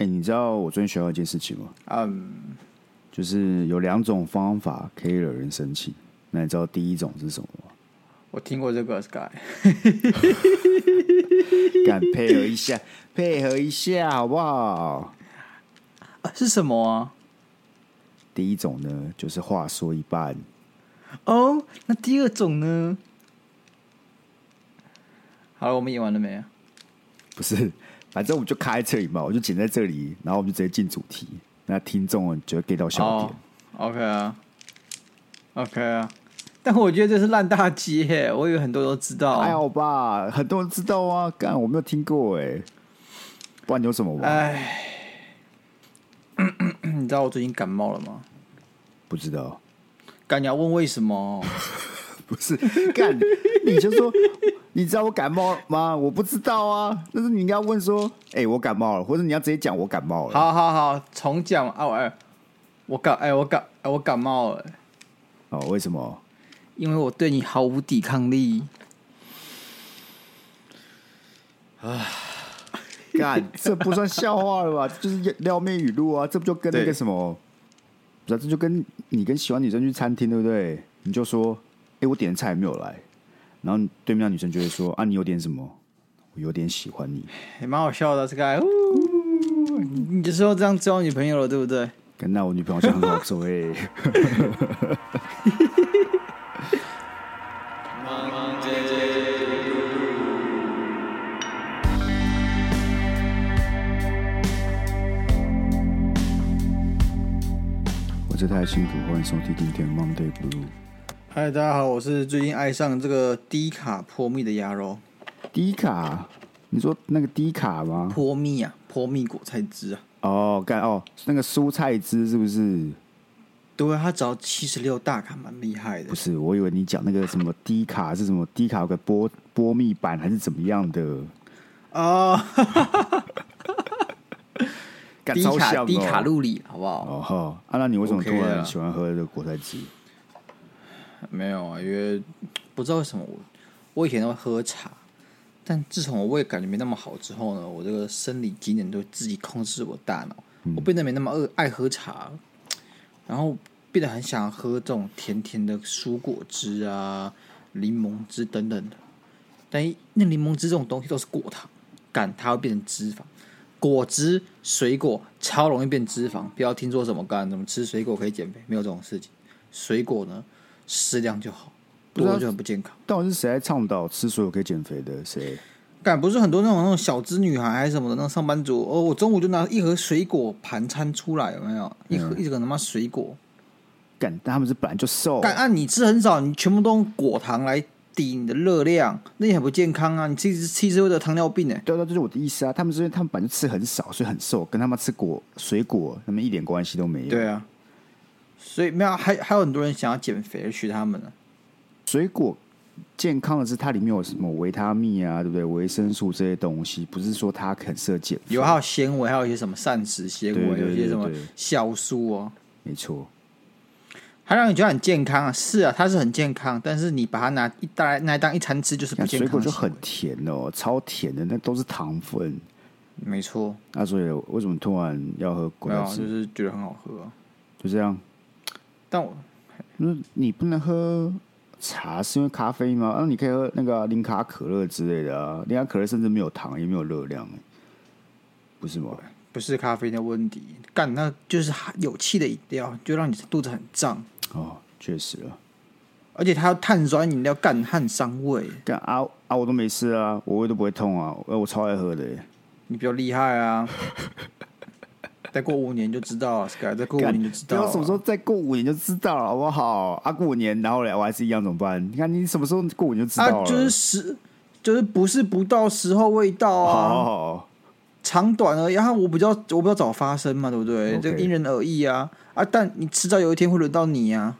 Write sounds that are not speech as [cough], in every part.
哎，你知道我最近学到一件事情吗？嗯，就是有两种方法可以惹人生气。那你知道第一种是什么吗？我听过这个 Sky，[laughs] 敢配合一下，配合一下好不好？啊，是什么啊？第一种呢，就是话说一半。哦，那第二种呢？好了，我们演完了没有？不是。反正我们就开在这里嘛，我就剪在这里，然后我们就直接进主题。那听众就会 get 到笑点。Oh, OK 啊，OK 啊。但我觉得这是烂大街，我以为很多人都知道。还好吧，很多人知道啊。干，我没有听过哎。不然你有什么吧？哎，[clears throat] 你知道我最近感冒了吗？不知道。干，你要问为什么？[laughs] 不是干，你就说。你知道我感冒吗？我不知道啊。但是你应该问说：“哎、欸，我感冒了。”或者你要直接讲我感冒了。好好好，重讲啊！哎，我感哎，我感哎，我感冒了。哦，为什么？因为我对你毫无抵抗力。啊！干，[laughs] 这不算笑话了吧？就是撩妹语录啊！这不就跟那个什么？不是，这就跟你跟喜欢女生去餐厅，对不对？你就说：“哎、欸，我点的菜还没有来。”然后对面的女生就会说：“啊，你有点什么？我有点喜欢你。”也蛮好笑的，这个。你就说这样交女朋友了，对不对？跟那我女朋友就很好做哎。[laughs] 我这太辛苦，欢迎收听今天 Monday Blue。嗨，大家好，我是最近爱上这个低卡泼蜜的鸭肉。低卡？你说那个低卡吗？泼蜜啊，泼蜜果菜汁啊。哦，干哦，那个蔬菜汁是不是？对，它只要七十六大卡，蛮厉害的。不是，我以为你讲那个什么低卡是什么低卡有个波波蜜版还是怎么样的？哦，[laughs] 低卡、哦、低卡路里，好不好？哦好，啊，那你为什么突然喜欢喝这个果菜汁？没有啊，因为不知道为什么我我以前都会喝茶，但自从我胃感觉没那么好之后呢，我这个生理机能都自己控制我大脑，嗯、我变得没那么爱爱喝茶，然后变得很想喝这种甜甜的蔬果汁啊、柠檬汁等等的。但那柠檬汁这种东西都是果糖，干它会变成脂肪。果汁、水果超容易变脂肪，不要听说什么干什么吃水果可以减肥，没有这种事情。水果呢？适量就好，多就很不健康。到底是谁在倡导吃所有可以减肥的？谁？敢不是很多那种那种小资女孩还是什么的那种上班族？哦，我中午就拿一盒水果盘餐出来，有没有？一盒、嗯、一盒他妈水果。敢，但他们是本来就瘦。敢按你吃很少，你全部都用果糖来抵你的热量，那也很不健康啊！你吃吃吃会得糖尿病呢、欸。对对，这是我的意思啊。他们是因为他们本来就吃很少，所以很瘦，跟他们吃果水果他们一点关系都没有。对啊。所以没有，还还有很多人想要减肥而学他们呢。水果健康的是它里面有什么维他命啊，对不对？维生素这些东西，不是说它很适合减肥。有还有纤维，还有一些什么膳食纤维，有一些什么酵素哦。没错，它让你觉得很健康啊？是啊，它是很健康，但是你把它拿一大来拿来当一餐吃，就是不健康。水果就很甜哦，超甜的，那都是糖分。没错。那、啊、所以为什么突然要喝果汁？就是觉得很好喝、啊，就这样。但我，那你不能喝茶是因为咖啡吗？那、啊、你可以喝那个零卡可乐之类的啊，零卡可乐甚至没有糖，也没有热量，不是吗？不是咖啡的问题，干那就是有气的饮料，就让你肚子很胀。哦，确实啊，而且它要碳酸饮料，干很伤胃。干啊啊，我都没事啊，我胃都不会痛啊，我超爱喝的。你比较厉害啊。[laughs] 再过五年就知道了，Sky。再过五年就知道了。什么时候再过五年就知道了，好不好？啊，过五年然后嘞，我还是一样怎么办？你看你什么时候过五年就知道了？啊，就是时，就是不是不到时候未到啊。好好好，长短而已。然后我比较，我比较早发生嘛，对不对？Okay. 这个因人而异啊。啊，但你迟早有一天会轮到你啊。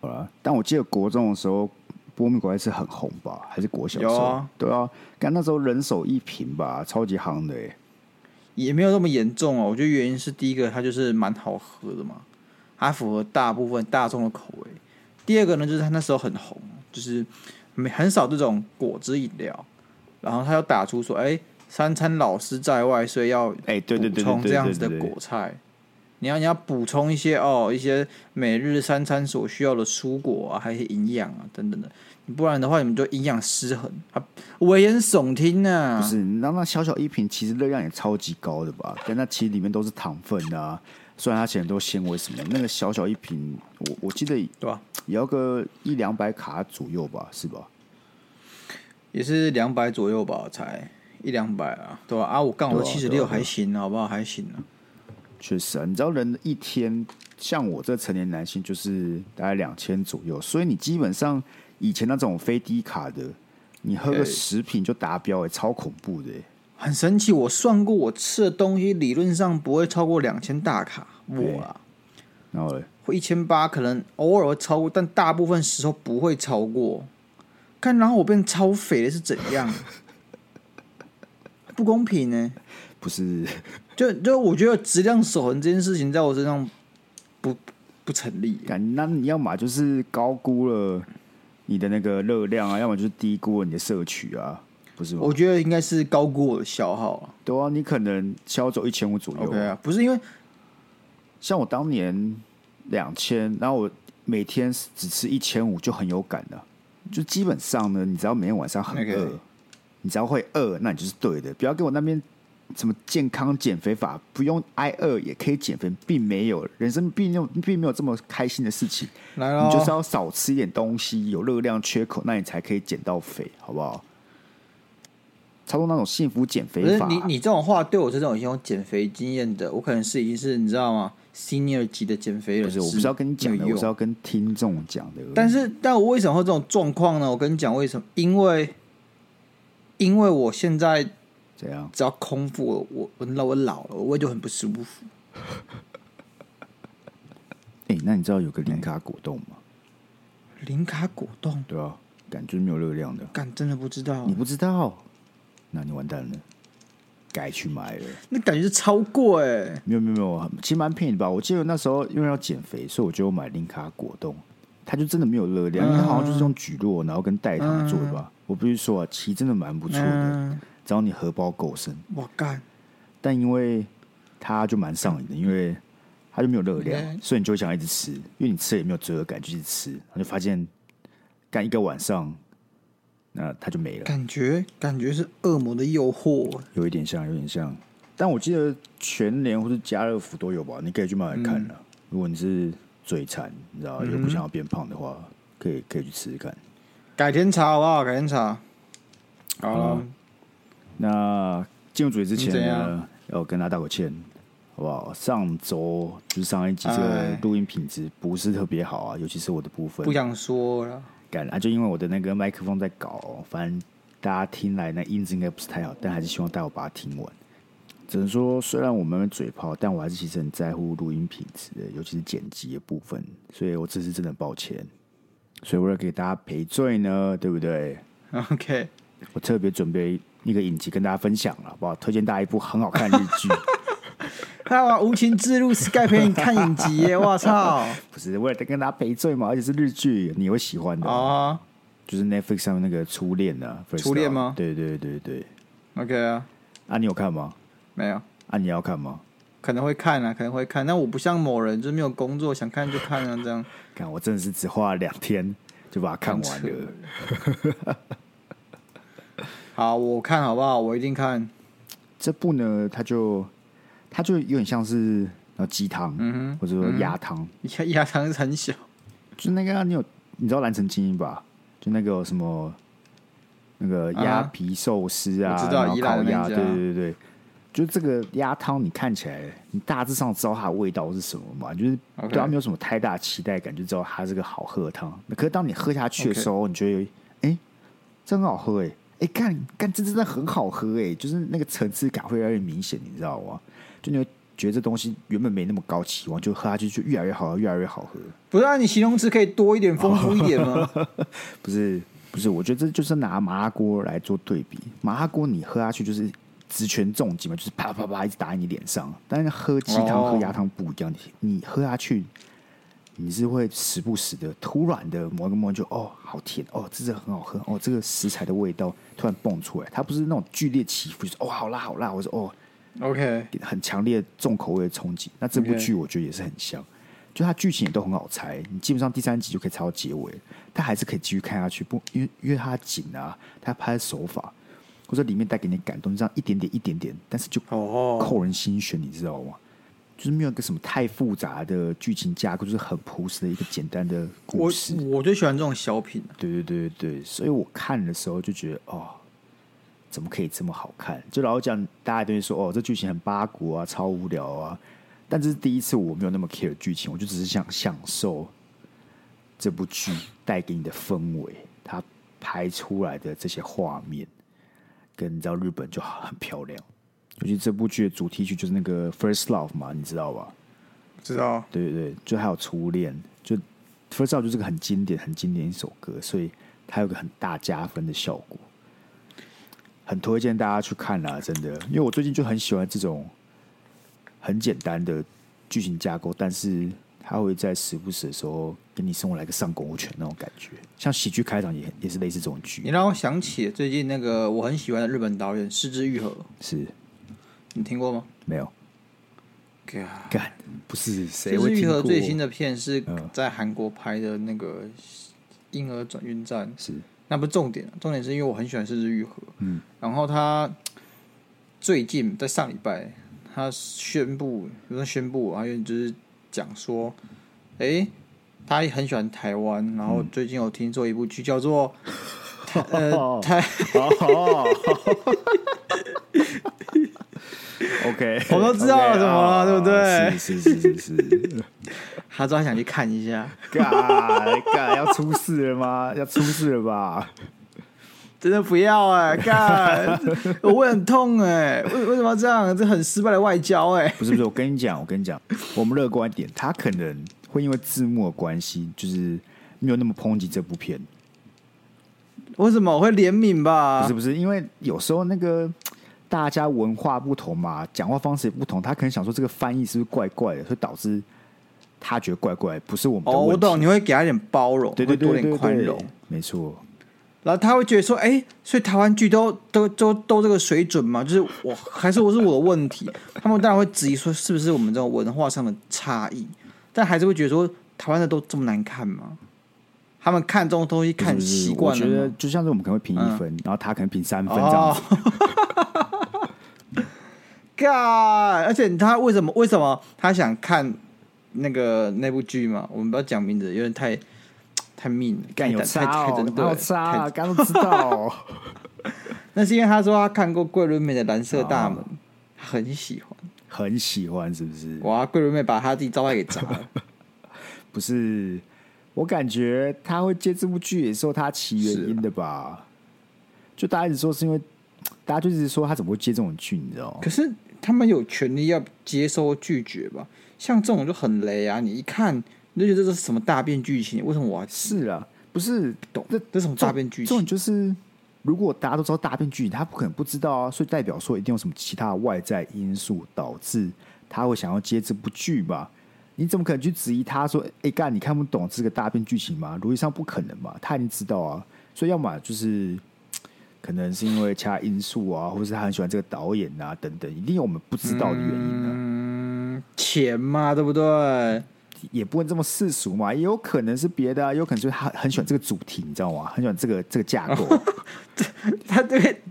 好了，但我记得国中的时候，波蜜果是很红吧？还是国小时候？有啊，对啊，看那时候人手一瓶吧，超级夯的哎。也没有那么严重哦，我觉得原因是第一个，它就是蛮好喝的嘛，它符合大部分大众的口味。第二个呢，就是它那时候很红，就是没很少这种果汁饮料，然后它又打出说，哎，三餐老师在外，所以要哎，对对对，补充这样子的果菜。你要你要补充一些哦，一些每日三餐所需要的蔬果啊，还有一些营养啊等等的。不然的话，你们就营养失衡啊，危言耸听啊！不是，那那小小一瓶，其实热量也超级高的吧？但那其实里面都是糖分啊，虽然它写很多纤维什么，那个小小一瓶，我我记得对吧？也要个一两百卡左右吧，是吧？也是两百左右吧，才一两百啊，对吧？啊，我刚好七十六，还行，好不好？还行啊。确实啊，你知道人一天，像我这成年男性，就是大概两千左右，所以你基本上。以前那种非低卡的，你喝个食品就达标，哎，超恐怖的，很神奇。我算过，我吃的东西理论上不会超过两千大卡，我啊，然后会一千八，可能偶尔会超过，但大部分时候不会超过。看，然后我变超肥的是怎样？[laughs] 不公平呢？不是，就就我觉得质量守恒这件事情在我身上不不成立。那你要么就是高估了。你的那个热量啊，要么就是低估了你的摄取啊，不是吗？我觉得应该是高估我的消耗啊。对啊，你可能消耗走一千五左右。OK 啊，不是因为像我当年两千，然后我每天只吃一千五就很有感了。就基本上呢，你只要每天晚上很饿，Okay. 你只要会饿，那你就是对的。不要给我那边。什么健康减肥法？不用挨饿也可以减肥，并没有人生并没有并没有这么开心的事情。来咯，你就是要少吃一点东西，有热量缺口，那你才可以减到肥，好不好？操作那种幸福减肥法，你你这种话对我这种已经有减肥经验的，我可能是已经是你知道吗？Senior 级的减肥人不是，我不是要跟你讲的，我是要跟听众讲的。但是，但我为什么会这种状况呢？我跟你讲为什么？因为，因为我现在。怎样？只要空腹，我我我我老了，我胃就很不舒服。哎、欸，那你知道有个零卡果冻吗？零卡果冻？对啊，感觉没有热量的。感真的不知道。你不知道？那你完蛋了，该去买了。那感觉是超过哎、欸。没有没有没有，其实蛮便宜的吧？我记得那时候因为要减肥，所以我就买零卡果冻。它就真的没有热量，嗯、因为它好像就是用蒟蒻然后跟代糖做的吧？嗯、我不是说啊，其实真的蛮不错的。嗯只要你荷包够深，我干！但因为它就蛮上瘾的，因为它就没有热量所以你就会想一直吃，因为你吃了也没有罪恶感，就一直吃，然后就发现干一个晚上，那它就没了。感觉感觉是恶魔的诱惑，有一点像，有点像。但我记得全联或是家乐福都有吧？你可以去买来看了。嗯、如果你是嘴馋，你知道又不想要变胖的话，可以可以去吃吃看。改天查好不好？改天查。好了。嗯那进入主题之前呢，要跟大家道个歉，好不好？上周就是上一集这个录音品质不是特别好啊，尤其是我的部分。不想说了，感啊！就因为我的那个麦克风在搞，反正大家听来那音质应该不是太好，但还是希望大家把它听完。只能说，虽然我们嘴炮，但我还是其实很在乎录音品质的，尤其是剪辑的部分。所以我这次真的很抱歉。所以为了给大家赔罪呢，对不对？[laughs] OK，我特别准备。一个影集跟大家分享了，好不好？推荐大家一部很好看的日剧。[laughs] 看完无情之路，Sky 陪你看影集耶！我操，[laughs] 不是为了跟大家赔罪嘛？而且是日剧，你会喜欢的啊。就是 Netflix 上面那个初恋啊初恋吗？对对对对 OK 啊，啊，你有看吗？没有。啊，你要看吗？可能会看啊，可能会看。但我不像某人，就是没有工作，想看就看啊，这样。[laughs] 看，我真的是只花了两天就把它看完了。好，我看好不好？我一定看这部呢。它就它就有点像是呃鸡汤，嗯，或者说鸭汤。鸭鸭汤是很小，就那个、啊、你有你知道蓝城精英吧？就那个什么那个鸭皮寿司啊，知道然后烤鸭，对对对对。就这个鸭汤，你看起来你大致上知道它的味道是什么嘛？就是对它没有什么太大期待感，就知道它是个好喝的汤。可是当你喝下去的时候你觉得哎、欸，真好喝哎、欸。哎，干干，这真的很好喝哎！就是那个层次感会越来越明显，你知道吗？就你会觉得这东西原本没那么高期望，就喝下去就越来越好喝，越来越好喝。不是啊，你形容词可以多一点、丰富一点吗？[laughs] 不是，不是，我觉得这就是拿麻辣锅来做对比。麻辣锅你喝下去就是直拳重击嘛，就是啪啪啪一直打在你脸上。但是喝鸡汤、喝鸭汤不一样，你你喝下去，你是会时不时的突然的某一个 moment 就哦好甜哦，这是很好喝哦，这个食材的味道突然蹦出来，它不是那种剧烈起伏，就是哦好辣好辣，我说哦，OK，很强烈重口味的冲击。那这部剧我觉得也是很像，就它剧情也都很好猜，你基本上第三集就可以猜到结尾，但还是可以继续看下去，不因为因为它的景啊，它拍的手法或者里面带给你感动，这样一点点一点点，但是就扣人心弦，你知道吗？就是没有一个什么太复杂的剧情架构，就是很朴实的一个简单的故事。我我最喜欢这种小品。对对对对，所以我看的时候就觉得，哦，怎么可以这么好看？就老讲，大家都会说，哦，这剧情很八股啊，超无聊啊。但这是第一次，我没有那么 care 剧情，我就只是想享受这部剧带给你的氛围，它拍出来的这些画面，跟你知道日本就很漂亮。尤其这部剧的主题曲就是那个《First Love》嘛，你知道吧？知道。对对对，就还有初恋，就《First Love》就是个很经典、很经典一首歌，所以它有个很大加分的效果，很推荐大家去看啦！真的，因为我最近就很喜欢这种很简单的剧情架构，但是它会在时不时的时候给你生活来个上勾拳那种感觉，像喜剧开场也也是类似这种剧。你让我想起最近那个我很喜欢的日本导演失之愈合，是。你听过吗？没有。干不是谁？枝裕和最新的片是在韩国拍的那个《婴儿转运站》，是那不是重点，重点是因为我很喜欢是枝裕和。嗯，然后他最近在上礼拜，他宣布，不是宣布，还有就是讲说，哎、欸，他也很喜欢台湾，然后最近有听说一部剧叫做 [laughs]《呃台》。[laughs] [laughs] OK，我都知道了，怎么了，对不对？是是是是是，[laughs] 他说他想去看一下，干干要出事了吗？要出事了吧？真的不要哎，干 [laughs] 我胃很痛哎，为为什么要这样？这很失败的外交哎。[laughs] 不是不是，我跟你讲，我跟你讲，我们乐观一点，他可能会因为字幕的关系，就是没有那么抨击这部片。为什么我会怜悯吧？不是不是，因为有时候那个。大家文化不同嘛，讲话方式也不同，他可能想说这个翻译是不是怪怪的，所以导致他觉得怪怪，不是我们的我懂，你会给他一点包容，对对多点宽容，没错。然后他会觉得说，哎、欸，所以台湾剧都都都都这个水准嘛，就是我还是我是我的问题。[laughs] 他们当然会质疑说，是不是我们这种文化上的差异？但还是会觉得说，台湾的都这么难看吗？他们看这种东西看习惯了，我觉得就像是我们可能会评一分，嗯、然后他可能评三分这样子。哦 God, 而且他为什么为什么他想看那个那部剧嘛？我们不要讲名字，有点太 [tsk] 太 mean，干有差哦，太太好差，刚都知道。[laughs] 那是因为他说他看过桂纶镁的《蓝色大门》，哦，很喜欢，很喜欢，是不是？哇，桂纶镁把他自己招牌给砸了。[laughs] 不是，我感觉他会接这部剧也是有他其原因的吧？就大家一直说是因为，大家就一直说他怎么会接这种剧，你知道吗？可是。他们有权利要接收拒绝吧？像这种就很雷啊！你一看你就觉得这是什么大变剧情？为什么我要是啊？不是懂这这种大变剧情？这种就是如果大家都知道大变剧情，他不可能不知道啊！所以代表说一定有什么其他的外在因素导致他会想要接这部剧吧？你怎么可能去质疑他说：“哎干，你看不懂这个大变剧情吗？”逻辑上不可能嘛？他已经知道啊！所以要么就是。可能是因为其他因素啊，或者是他很喜欢这个导演啊，等等，一定有我们不知道的原因呢、啊。嗯，钱嘛，对不对？也不能这么世俗嘛，也有可能是别的啊，有可能就是他很喜欢这个主题，你知道吗？很喜欢这个这个架构。[laughs] 他对，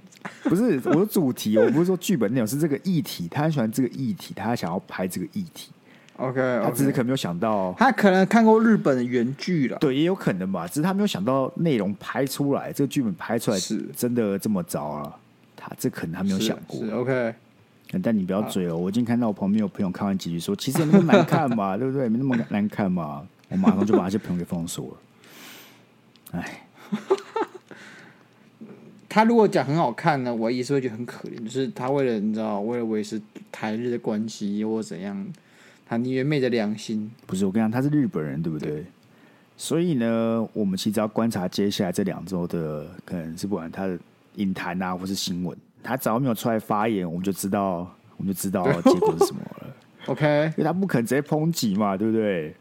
不是我的主题，我不是说剧本内容，是这个议题，他很喜欢这个议题，他想要拍这个议题。OK，, okay. 他只是可能没有想到，他可能看过日本的原剧了，对，也有可能吧。只是他没有想到内容拍出来，这个剧本拍出来是真的这么糟啊！他这可能他没有想过。OK，但你不要追哦，我已经看到我旁边有朋友看完几集说，其实也没那么难看嘛，[laughs] 对不对？没那么难看嘛，我马上就把那些朋友给封锁了。哎，[laughs] 他如果讲很好看呢，我也是会觉得很可怜，就是他为了你知道，为了维持台日的关系或怎样。他宁愿昧着良心，不是我跟你讲，他是日本人，对不对？对，所以呢，我们其实要观察接下来这两周的，可能是不管他的影坛啊，或是新闻，他只要没有出来发言，我们就知道，我们就知道结果 [laughs] 是什么了。OK，因为他不可能直接抨击嘛，对不对？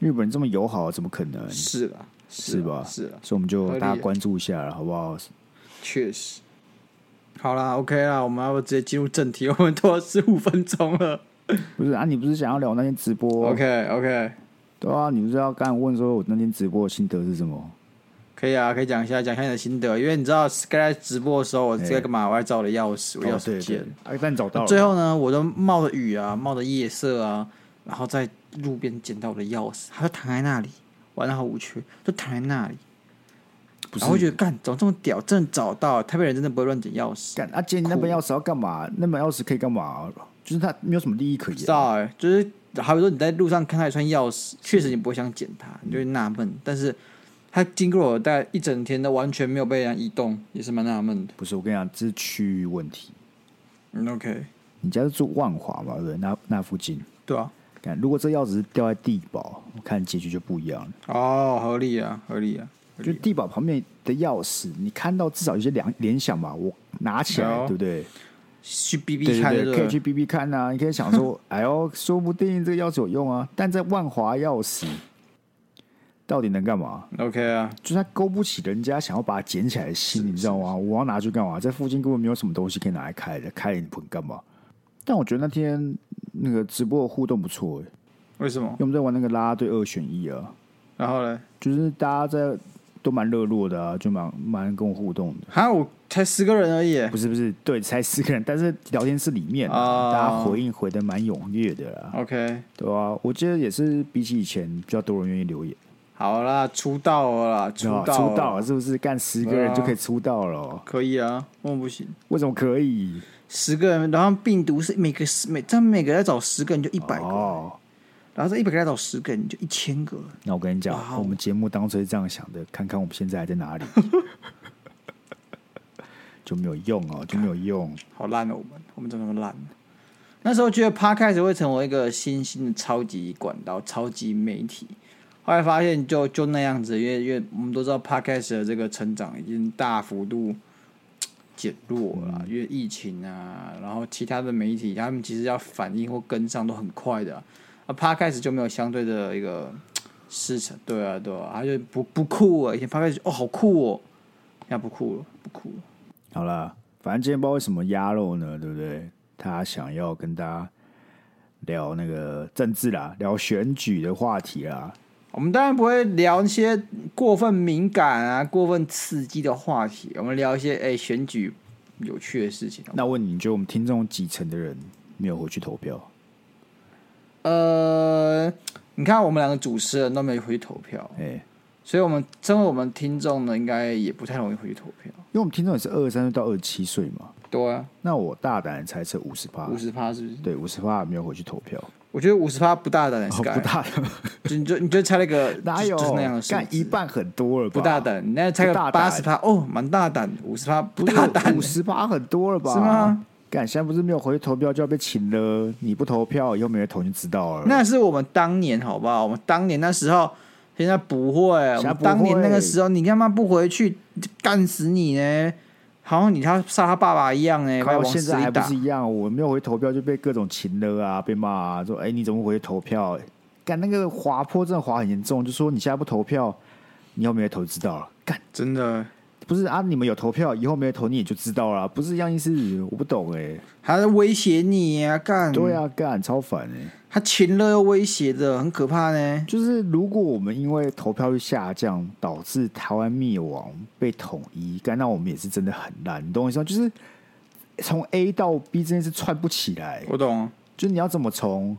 日本人这么友好，怎么可能？是吧？是吧？是啊，所以我们就大家关注一下了，好不好？确实。好啦，OK 啦，我们要不直接进入正题？我们拖了十五分钟了。[laughs] 不是啊，你不是想要聊那天直播？OK OK。对啊，你不是要刚才问说我那天直播的心得是什么？可以啊，可以讲一下，讲一下你的心得。因为你知道，Sky 在直播的时候，我在干嘛？我在找我的钥匙，我钥匙不见了。哎，但找到了。最后呢，我都冒着雨啊，冒着夜色啊，然后在路边捡到我的钥匙，它就躺在那里，玩的好无趣，就躺在那里。然后我觉得干，怎么这么屌？真的找到，台北人真的不会乱捡钥匙。干，啊，捡你那本钥匙要干嘛？那本钥匙可以干嘛？就是他没有什么利益可言。知道哎，就是，好比说你在路上看到一串钥匙，确实你不会想捡它，你就会纳闷。但是它经过我大概一整天都完全没有被人移动，也是蛮纳闷的。不是，我跟你讲，这是区域问题。嗯，OK。你家是住万华嘛？对不对？那那附近。对啊。看，如果这钥匙是掉在地堡，我看结局就不一样了。哦，合理啊，合理啊。就地堡旁边的钥匙，你看到至少有些联联想吧？我拿起来，对不对？去 B B 看，可以去 B B 看啊！你可以想说，[laughs] 哎呦，说不定这个钥匙有用啊！但在万华钥匙到底能干嘛？OK 啊，就是他勾不起人家想要把它捡起来的心，你知道吗？我要拿去干嘛？在附近根本没有什么东西可以拿来开的，开你干嘛？但我觉得那天那个直播的互动不错哎，为什么？因为我们在玩那个啦啦队二选一啊，然后呢，就是大家在。都蛮热络的啊，就蛮蛮跟我互动的。哈，我才十个人而已。不是不是，对，才十个人，但是聊天室里面、啊 oh. 大家回应回的蛮踊跃的啦。OK，对啊，我觉得也是比起以前比较多人愿意留言。好啦，出道了啦，出道了，出道了，是不是？干十个人就可以出道了？啊、可以啊，为什么不行？为什么可以？十个人，然后病毒是每个十每，他们每个人找十个人就一百个。Oh. 然后这一百个来找十个，人就一千个。那我跟你讲，哦、我们节目当初是这样想的，看看我们现在还在哪里，[laughs] 就没有用哦，就没有用。好烂哦，我们我们怎么那么烂？那时候觉得 Podcast 会成为一个新兴的超级管道、超级媒体，后来发现就就那样子，因为因为我们都知道 Podcast 的这个成长已经大幅度减弱了，嗯、因为疫情啊，然后其他的媒体他们其实要反应或跟上都很快的。啊，Podcast 就没有相对的一个市场，对啊，对啊，他就不不酷啊。以前 Podcast 哦，好酷哦，现在不酷了，不酷了。好了，反正今天不知道为什么鸭肉呢，对不对？他想要跟大家聊那个政治啦，聊选举的话题啦。我们当然不会聊一些过分敏感啊、过分刺激的话题，我们聊一些哎选举有趣的事情。那问你，你觉得我们听众几成的人没有回去投票？呃，你看我们两个主持人都没回去投票，哎、欸，所以我们身为我们听众呢，应该也不太容易回去投票，因为我们听众也是二十三岁到二十七岁嘛。对啊，那我大胆猜测五十趴，五十趴是不是？对，五十趴没有回去投票。我觉得五十趴不大胆，哦，不大胆，[laughs] 就你就你就猜那个哪有？就是那样的干一半很多了吧？不大胆，你那猜个八十趴哦，蛮大胆，五十趴不大胆，五十趴很多了吧？是吗？现在不是没有回去投票就要被请了？你不投票，以后没人投就知道了。那是我们当年，好不好？我们当年那时候，现在不会。当年那个时候，你干嘛不回去干死你呢？好像你他杀他爸爸一样呢。我现在还不是一样？我没有回投票就被各种擒了啊，被骂啊，说哎、欸、你怎么回去投票？干那个滑坡真的滑很严重，就说你现在不投票，你以后没有投就知道了。干真的。不是啊，你们有投票，以后没有投你也就知道了，不是一样意思？我不懂哎、欸，还在威胁你啊？干对啊，干超烦哎、欸，他情勒又威胁的，很可怕呢。就是如果我们因为投票率下降，导致台湾灭亡被统一，干那我们也是真的很烂，你懂我意思吗？就是从 A 到 B 这件事串不起来。我懂，就是你要怎么从？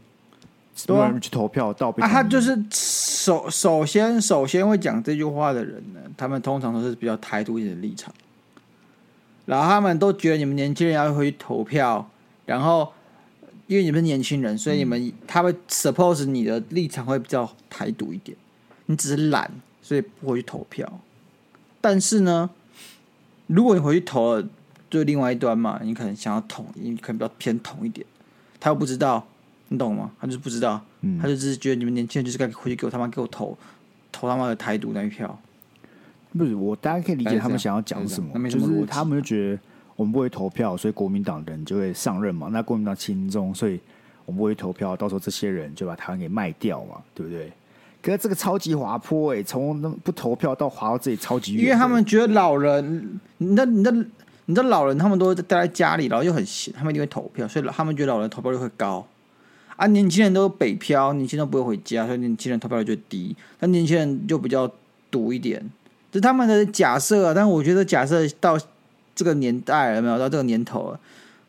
多人去投票到啊，他就是首首先首先会讲这句话的人呢，他们通常都是比较台独一点的立场，然后他们都觉得你们年轻人要回去投票，然后因为你们是年轻人，所以你们、嗯、他们 suppose 你的立场会比较台独一点，你只是懒，所以不回去投票。但是呢，如果你回去投了，就另外一端嘛，你可能想要统一，你可能比较偏统一点，他又不知道。你懂吗？他就是不知道，嗯、他就只是觉得你们年轻人就是该回去给我他妈给我投投他妈的台独那一票。不是我，大家可以理解他们想要讲什么，就是他们就觉得我们不会投票，所以国民党人就会上任嘛。那国民党轻中，所以我们不会投票，到时候这些人就把台湾给卖掉嘛，对不对？可是这个超级滑坡哎、欸，从那不投票到滑到这里超级远，因为他们觉得老人，你的你的你的老人，他们都待在家里，然后又很闲，他们一定会投票，所以他们觉得老人投票率会高。啊，年轻人都北漂，年轻人都不会回家，所以年轻人投票率就低。那年轻人就比较赌一点，这是他们的假设啊。但我觉得假设到这个年代了没有，到这个年头了。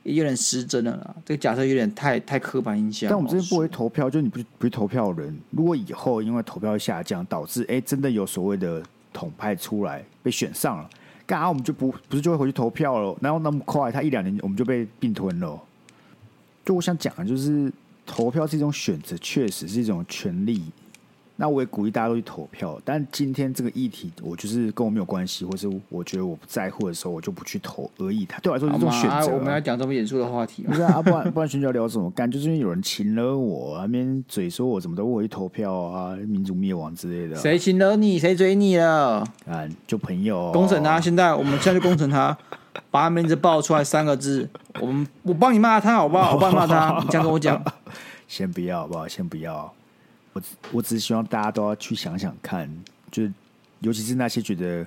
有点失真了啦，这个假设有点太太刻板印象。但我们这边不会投票，就你不不去投票的人，如果以后因为投票下降，导致哎、欸、真的有所谓的统派出来被选上了，干啥我们就不不是就会回去投票了？然后那么快，他一两年我们就被并吞了。就我想讲的就是，投票是一种选择，确实是一种权利。那我也鼓励大家都去投票，但今天这个议题，我就是跟我没有关系，或是我觉得我不在乎的时候，我就不去投而已。他对我来说是一种选择、啊啊。我们要讲这么严肃的话题吗？不是啊，不然不然选举要聊什么？干就是因为有人请了我，那边嘴说我怎么都会去投票啊，民主灭亡之类的。谁请了你？谁追你了？啊，就朋友工程他。现在我们现在就工程他，[laughs] 把他名字报出来三个字，我们我帮你骂他好不好？我帮你骂他，你这样跟我讲。[laughs] 先不要好不好？先不要。我我只是希望大家都要去想想看，就是尤其是那些觉得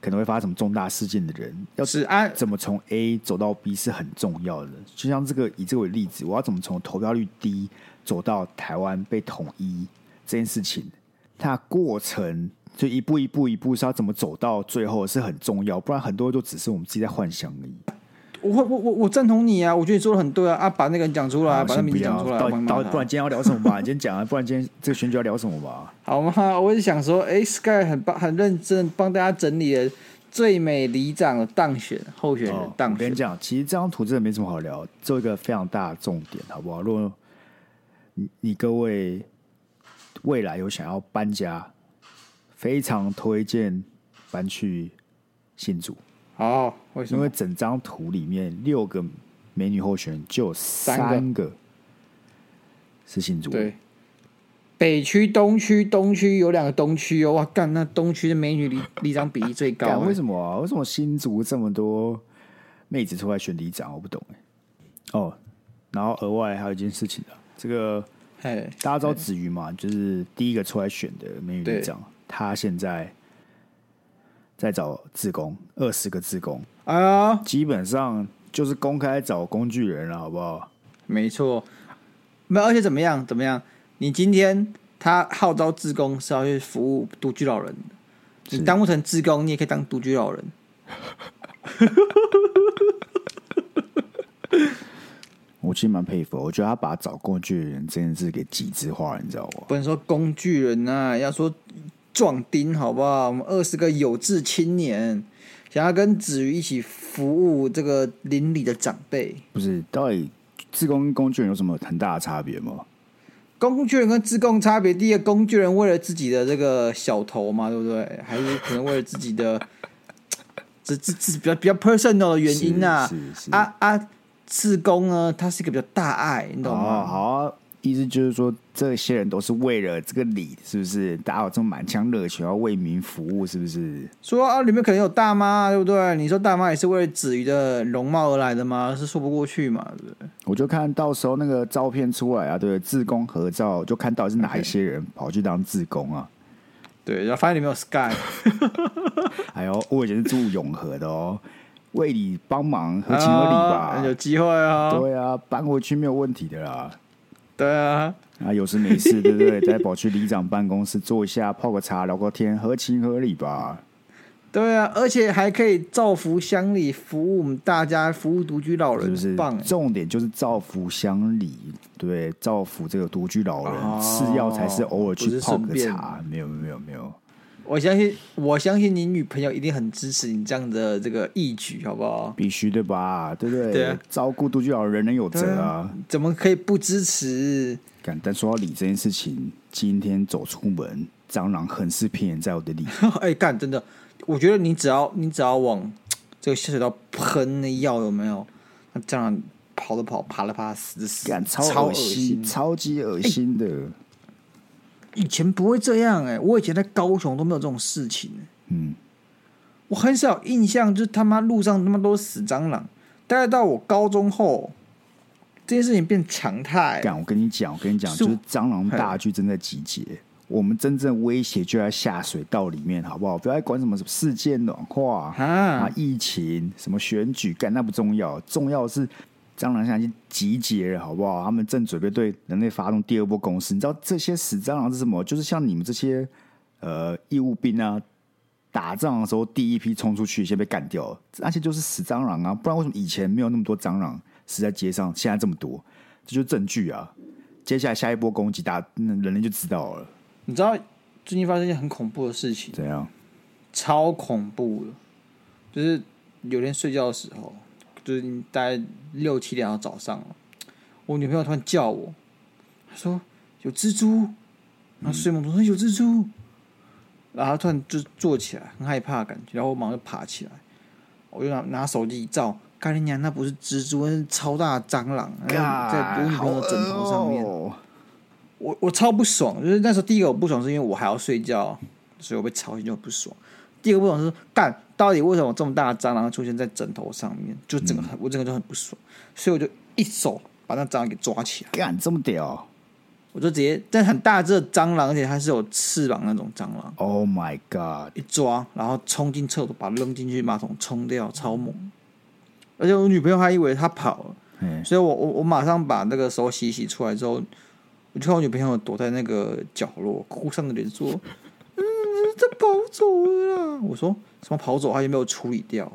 可能会发生什么重大事件的人，要是怎么从 A 走到 B 是很重要的。就像这个以这个为例子，我要怎么从投票率低走到台湾被统一这件事情，它过程就一步一步一步是要怎么走到最后是很重要，不然很多都只是我们自己在幻想而已。我我我我赞同你啊！我觉得你说的很对啊！啊，把那个人讲出来，啊、把那名字讲出来。到到不然今天要聊什么吧？你今天讲啊，不然今天这个选举要聊什么吧？好嘛，我是想说，哎，Sky 很棒，很认真帮大家整理了最美里长的当选候选人当选。哦、我跟你讲，其实这张图真的没什么好聊，做一个非常大的重点，好不好？如果你你各位未来有想要搬家，非常推荐搬去新竹。哦，为什么？因为整张图里面六个美女候选人就有三个是新竹。对，北区、东区，东区有两个东区哦，哇干，那东区的美女里里长比例最高。[laughs] 为什么啊？为什么新竹这么多妹子出来选里长？我不懂哎。哦，然后额外还有一件事情啊，这个大家知道子瑜嘛，就是第一个出来选的美女里长，她现在。在找志工，二十个志工，哎呀，基本上就是公开找工具人了，好不好？没错，没而且怎么样？怎么样？你今天他号召志工是要去服务独居老人，你当不成志工，你也可以当独居老人。[laughs] 我其实蛮佩服，我觉得他把找工具人这件事给极致化，你知道吗？不能说工具人啊，要说。壮丁，好不好？我们二十个有志青年，想要跟子瑜一起服务这个邻里的长辈。不是，到底自工跟工具人有什么很大的差别吗？工具人跟自工差别，第一个工具人为了自己的这个小头嘛，对不对？还是可能为了自己的这这这比较比较 personal 的原因啊？啊啊，自工呢，他是一个比较大爱，你懂吗？哦、好、啊。意思就是说，这些人都是为了这个里，是不是？大家有这么满腔热情，要为民服务，是不是？说啊，里面可能有大妈，对不对？你说大妈也是为了子瑜的容貌而来的吗？是说不过去嘛，对不对？我就看到时候那个照片出来啊，对，自工合照，就看到是哪一些人跑去当自工啊？对，然后发现里面有 Sky，[laughs] 哎呦，我以前是住永和的哦，为你帮忙，合情合理吧？哦、有机会啊，对啊，搬回去没有问题的啦。对啊，啊，有事没事，对不对？再跑去里长办公室坐一下，泡个茶，聊个天，合情合理吧？对啊，而且还可以造福乡里，服务我们大家，服务独居老人，是不是？棒，重点就是造福乡里，对，造福这个独居老人，哦、次要才是偶尔去泡个茶，没有，没有，没有。我相信，我相信你女朋友一定很支持你这样的这个义举，好不好？必须的吧，对不对？对啊，照顾独居老人，人人有责啊，啊！怎么可以不支持？敢但说到理这件事情，今天走出门，蟑螂横尸遍延在我的里。[laughs] 哎，干真的，我觉得你只要你只要往这个下水道喷那药，有没有？那蟑螂跑了跑，爬了爬，死的死，干超恶心，超级恶心的。以前不会这样哎、欸，我以前在高雄都没有这种事情、欸。嗯，我很少有印象，就是他妈路上他妈都是死蟑螂。大概到我高中后，这件事情变常态。干，我跟你讲，我跟你讲，就是蟑螂大军正在集结。我们真正威胁就在下水道里面，好不好？不要管什么什么世界暖化啊、疫情、什么选举，干那不重要，重要的是蟑螂现在已经集结了，好不好？他们正准备对人类发动第二波攻势。你知道这些死蟑螂是什么？就是像你们这些呃义务兵啊，打仗的时候第一批冲出去，先被干掉了，那些就是死蟑螂啊！不然为什么以前没有那么多蟑螂死在街上，现在这么多？这就是证据啊！接下来下一波攻击，打人类就知道了。你知道最近发生一件很恐怖的事情？怎样？超恐怖的，就是有天睡觉的时候，就是大概六七点的早上，我女朋友突然叫我，她说有蜘蛛，然后睡梦中说有蜘蛛，然后她突然就坐起来，很害怕的感觉，然后我马上就爬起来，我就拿拿手机一照，干你娘，那不是蜘蛛，那是超大的蟑螂，在我女朋友的枕头上面。我我超不爽，就是那时候第一个我不爽是因为我还要睡觉，所以我被吵醒就不爽。第二个不爽是干，到底为什么这么大的蟑螂出现在枕头上面？就整个很，嗯、我整个就很不爽，所以我就一手把那蟑螂给抓起来。干这么屌！我就直接，但很大只的蟑螂，而且它是有翅膀那种蟑螂。Oh my god！一抓，然后冲进厕所，把它扔进去马桶冲掉，超猛。而且我女朋友还以为它跑了，嘿所以我我我马上把那个手洗洗出来之后。我就看我女朋友躲在那个角落，哭丧着脸说：“嗯，他跑走了。”我说：“什么跑走？他也没有处理掉？”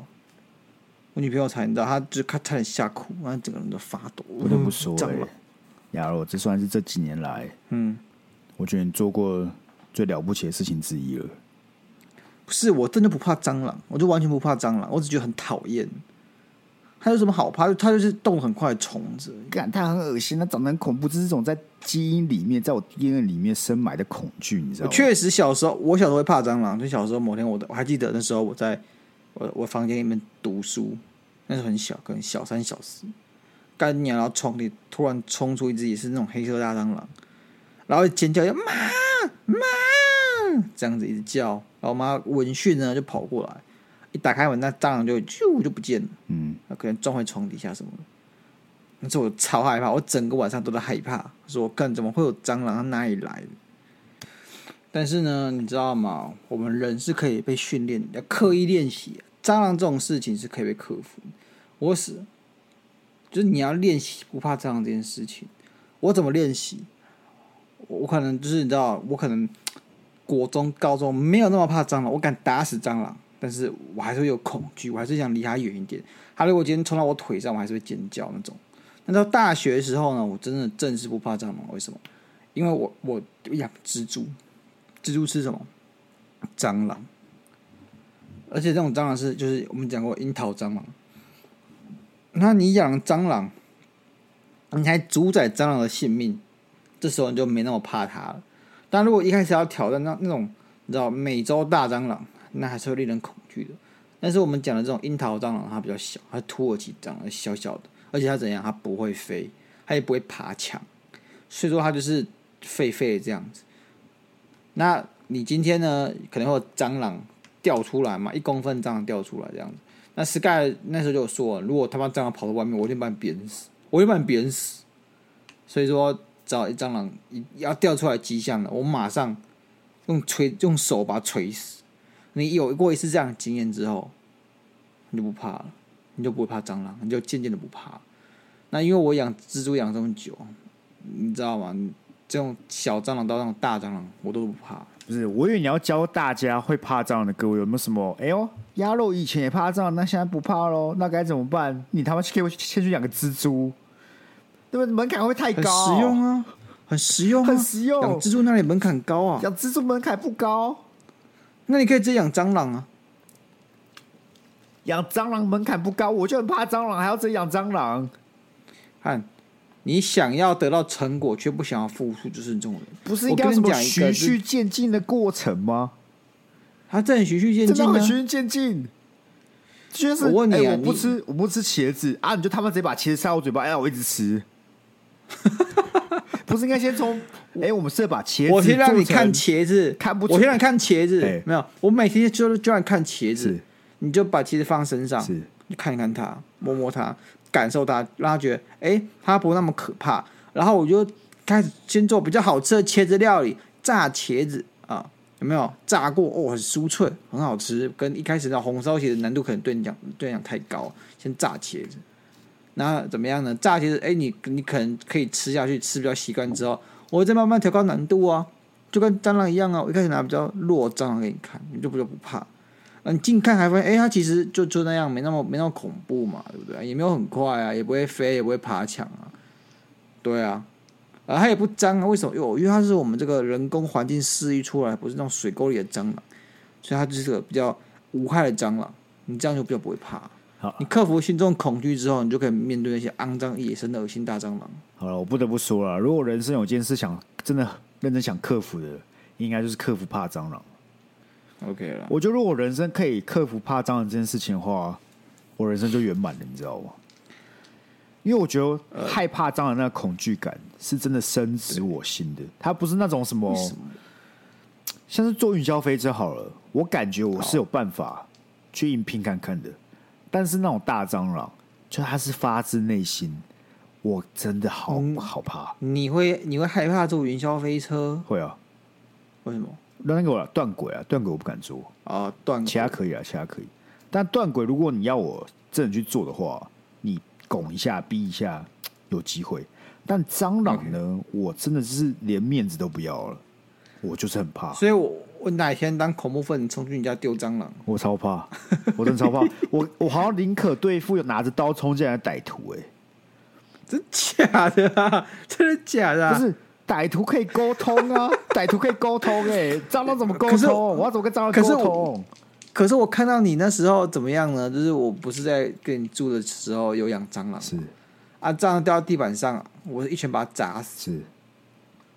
我女朋友才知道，她就她差点吓哭，然后整个人都发抖。不得不说、欸，哎，亚罗，这算是这几年来，嗯，我觉得你做过最了不起的事情之一了。不是，我真的不怕蟑螂，我就完全不怕蟑螂，我只觉得很讨厌。它有什么好怕？它就是动很快的虫子，干它很恶心，它长得很恐怖，这是一种在基因里面，在我 DNA 里面深埋的恐惧，你知道吗？确实，小时候我小时候会怕蟑螂。就小时候某天我的我还记得那时候我在我我房间里面读书，那时候很小，可能小三小四，干鸟，然后床里突然冲出一只也是那种黑色大蟑螂，然后尖叫，要妈妈这样子一直叫，然后我妈闻讯呢就跑过来。一打开门，那蟑螂就啾就不见了。嗯，那可能撞回床底下什么的。那时候我超害怕，我整个晚上都在害怕。说我，干怎么会有蟑螂？它哪里来的？但是呢，你知道吗？我们人是可以被训练，要刻意练习。蟑螂这种事情是可以被克服。我是，就是你要练习不怕蟑螂这件事情。我怎么练习？我可能就是你知道，我可能国中、高中没有那么怕蟑螂，我敢打死蟑螂。但是我还是有恐惧，我还是想离他远一点。他如果今天冲到我腿上，我还是会尖叫那种。那到大学的时候呢，我真的正式不怕蟑螂。为什么？因为我我养蜘蛛，蜘蛛吃什么？蟑螂。而且这种蟑螂是就是我们讲过樱桃蟑螂。那你养蟑螂，你还主宰蟑螂的性命，这时候你就没那么怕它了。但如果一开始要挑战那那种你知道美洲大蟑螂。那还是会令人恐惧的，但是我们讲的这种樱桃蟑螂，它比较小，它土耳其蟑螂，小小的，而且它怎样？它不会飞，它也不会爬墙，所以说它就是废废的这样子。那你今天呢？可能会有蟑螂掉出来嘛？一公分蟑螂掉出来这样子。那 Sky 那时候就说，如果他把蟑螂跑到外面，我一定把你扁死，我一定把你扁死。所以说，只要一蟑螂一要掉出来迹象了，我马上用锤用手把它锤死。你有过一次这样的经验之后，你就不怕了，你就不会怕蟑螂，你就渐渐的不怕。那因为我养蜘蛛养这么久，你知道吗？这种小蟑螂到那种大蟑螂，我都不怕。不是，我以为你要教大家会怕蟑螂的各位有没有什么？哎呦，鸭肉以前也怕蟑螂，那现在不怕喽？那该怎么办？你他妈给我先去养个蜘蛛，对不对？门槛会太高。很实用啊，很实用啊，很实用。养蜘蛛那里门槛高啊？养蜘蛛门槛不高。那你可以直接养蟑螂啊！养蟑螂门槛不高，我就很怕蟑螂，还要自己养蟑螂。看，你想要得到成果，却不想要付出，就是这种人。不是应该什么循序渐进的过程吗？他在循序渐进，真的循序渐进。就是我问你啊，欸、我不吃，我不吃茄子啊，你就他妈直接把茄子塞我嘴巴，哎，我一直吃。[laughs] 不是应该先从哎、欸，我们是把茄子，我先让你看茄子，看不出，我先让你看茄子，欸、没有，我每天就就让你看茄子，你就把茄子放身上，是你看一看它，摸摸它，感受它，让它觉得哎、欸，它不那么可怕。然后我就开始先做比较好吃的茄子料理，炸茄子啊，有没有炸过？哦，很酥脆，很好吃。跟一开始的红烧茄子难度可能对你讲对你讲太高，先炸茄子。那怎么样呢？炸其实，哎，你你可能可以吃下去，吃比较习惯之后，我再慢慢调高难度啊，就跟蟑螂一样啊。我一开始拿比较弱蟑螂给你看，你就不就不怕。嗯，你近看还发现，哎，它其实就就那样，没那么没那么恐怖嘛，对不对？也没有很快啊，也不会飞，也不会爬墙啊。对啊，啊，它也不脏啊。为什么？因为它是我们这个人工环境饲育出来，不是那种水沟里的蟑螂，所以它就是个比较无害的蟑螂。你这样就比较不会怕。好，你克服心中恐惧之后，你就可以面对那些肮脏、野生的恶心大蟑螂。好了，我不得不说了，如果人生有件事想真的认真想克服的，应该就是克服怕蟑螂。OK 了，我觉得如果人生可以克服怕蟑螂这件事情的话，我人生就圆满了，你知道吗？因为我觉得害怕蟑螂那个恐惧感是真的深植我心的，它不是那种什么，像是坐云霄飞车好了，我感觉我是有办法去硬拼看看的。但是那种大蟑螂，就它是发自内心，我真的好、嗯、好怕。你会你会害怕坐云霄飞车？会啊。为什么？那个断轨啊，断轨我不敢坐啊。断，其他可以啊，其他可以。但断轨，如果你要我真的去做的话，你拱一下、逼一下，有机会。但蟑螂呢.我真的是连面子都不要了，我就是很怕。所以我。我哪天当恐怖分子冲去你家丢蟑螂？我超怕，我真的超怕。[laughs] 我我好像宁可对付有拿着刀冲进来的歹徒，哎，真假的啊？真的假的啊？不是歹徒可以沟通啊，[laughs] 歹徒可以沟通，哎，蟑螂怎么沟通？我要怎么跟蟑螂沟通？可是我看到你那时候怎么样呢？就是我不是在跟你住的时候有养蟑螂，是啊，蟑螂掉到地板上，我一拳把它砸死。是。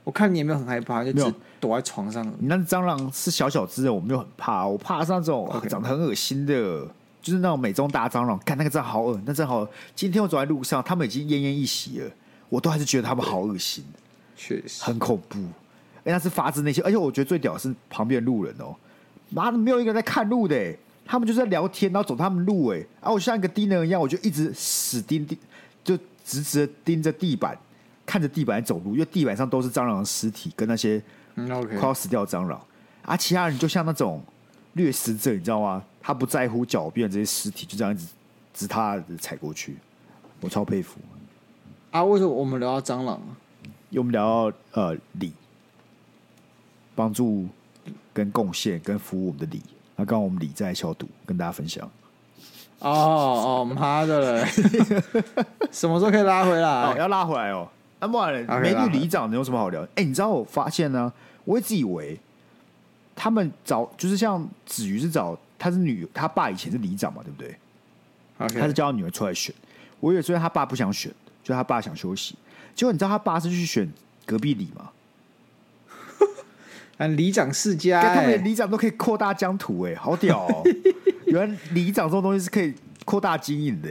我看你有没有很害怕，就只躲在床上。你那蟑螂是小小只的，我没有很怕。我怕是那种.长得很恶心的，就是那种美中大蟑螂。看那个真好恶，那真好。今天我走在路上，他们已经奄奄一息了，我都还是觉得他们好恶心，确实很恐怖。哎，那是发自内心，而且我觉得最屌的是旁边路人哦，妈的没有一个人在看路的，他们就在聊天，然后走他们路，哎，啊，我像一个低能一样，我就一直死盯盯，就直直的盯着地板。看着地板走路，因为地板上都是蟑螂的尸体跟那些快要死掉的蟑螂，啊、其他人就像那种掠食者，你知道吗？他不在乎脚边这些尸体，就这样子直踏的踩过去，我超佩服。啊，为什么我们聊到蟑螂？因为我们聊到呃礼，帮助跟贡献跟服务我们的礼。那刚刚我们礼在消毒，跟大家分享。哦哦妈的嘞！[laughs] 什么时候可以拉回来？哦、要拉回来哦。那不然，美女里长能有什么好聊？哎、欸，你知道我发现呢？我一直以为他们找就是像子瑜是找她是女，她爸以前是里长嘛，对不对.他是叫他女儿出来选。我以为虽然他爸不想选，就他爸想休息。结果你知道他爸是去选隔壁里吗？[laughs] 啊，里长世家、欸，他们里长都可以扩大疆土，哎，好屌哦！[laughs] 原来里长这种东西是可以扩大经营的。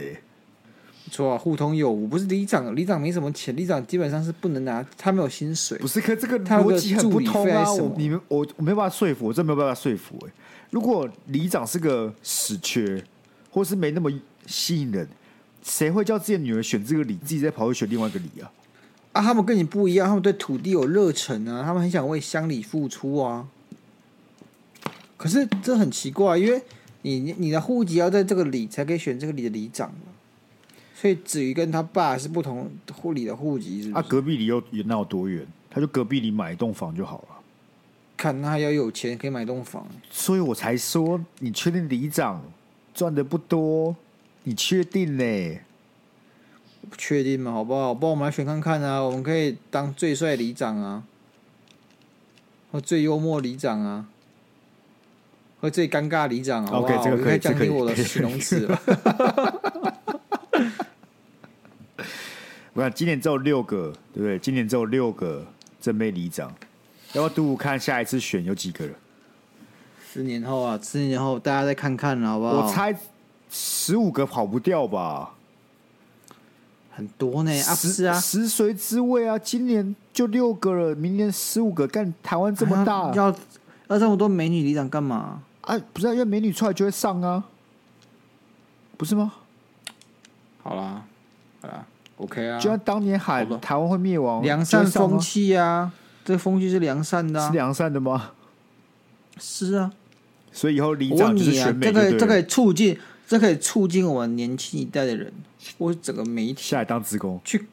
错啊，互通有无，不是里长，里长没什么钱，里长基本上是不能拿，他没有薪水。不是，可这个逻辑很不通啊！我你们我我没办法说服，我真没有办法说服哎。如果里长是个死缺，或是没那么吸引人，谁会叫自己的女儿选这个里，自己再跑去选另外一个里啊？啊，他们跟你不一样，他们对土地有热忱啊，他们很想为乡里付出啊。可是这很奇怪，因为你你的户籍要在这个里，才可以选这个里的里长。所以子瑜跟他爸是不同户里的户籍，是不是？啊，隔壁里又有那有多远？他就隔壁里买一栋房就好了。看他要有钱，可以买栋房。所以我才说，你确定里长赚的不多？你确定呢？不确定嘛？好不好？帮我们来选看看啊！我们可以当最帅里长啊，或最幽默里长啊，或最尴尬里长啊。OK，这个可以降低我的形容词了。我看今年只有六个，对不对？今年只有六个正妹里长，要不要赌赌看下一次选有几个人？十年后啊，十年后大家再看看，好不好？我猜十五个跑不掉吧，很多呢。啊，是啊，食髓知味啊！今年就六个了，明年十五个，干台湾这么大，啊、要要这么多美女里长干嘛？啊，不是、啊、因为美女出来就会上啊，不是吗？好啦，好啦。OK 啊，就像当年喊台湾会灭亡，良善风气啊，这个风气是良善的、啊，是良善的吗？是啊，所以以后里长就是选美这可以这可以促进，这可以促进我们年轻一代的人，或者整个媒体下来当职工去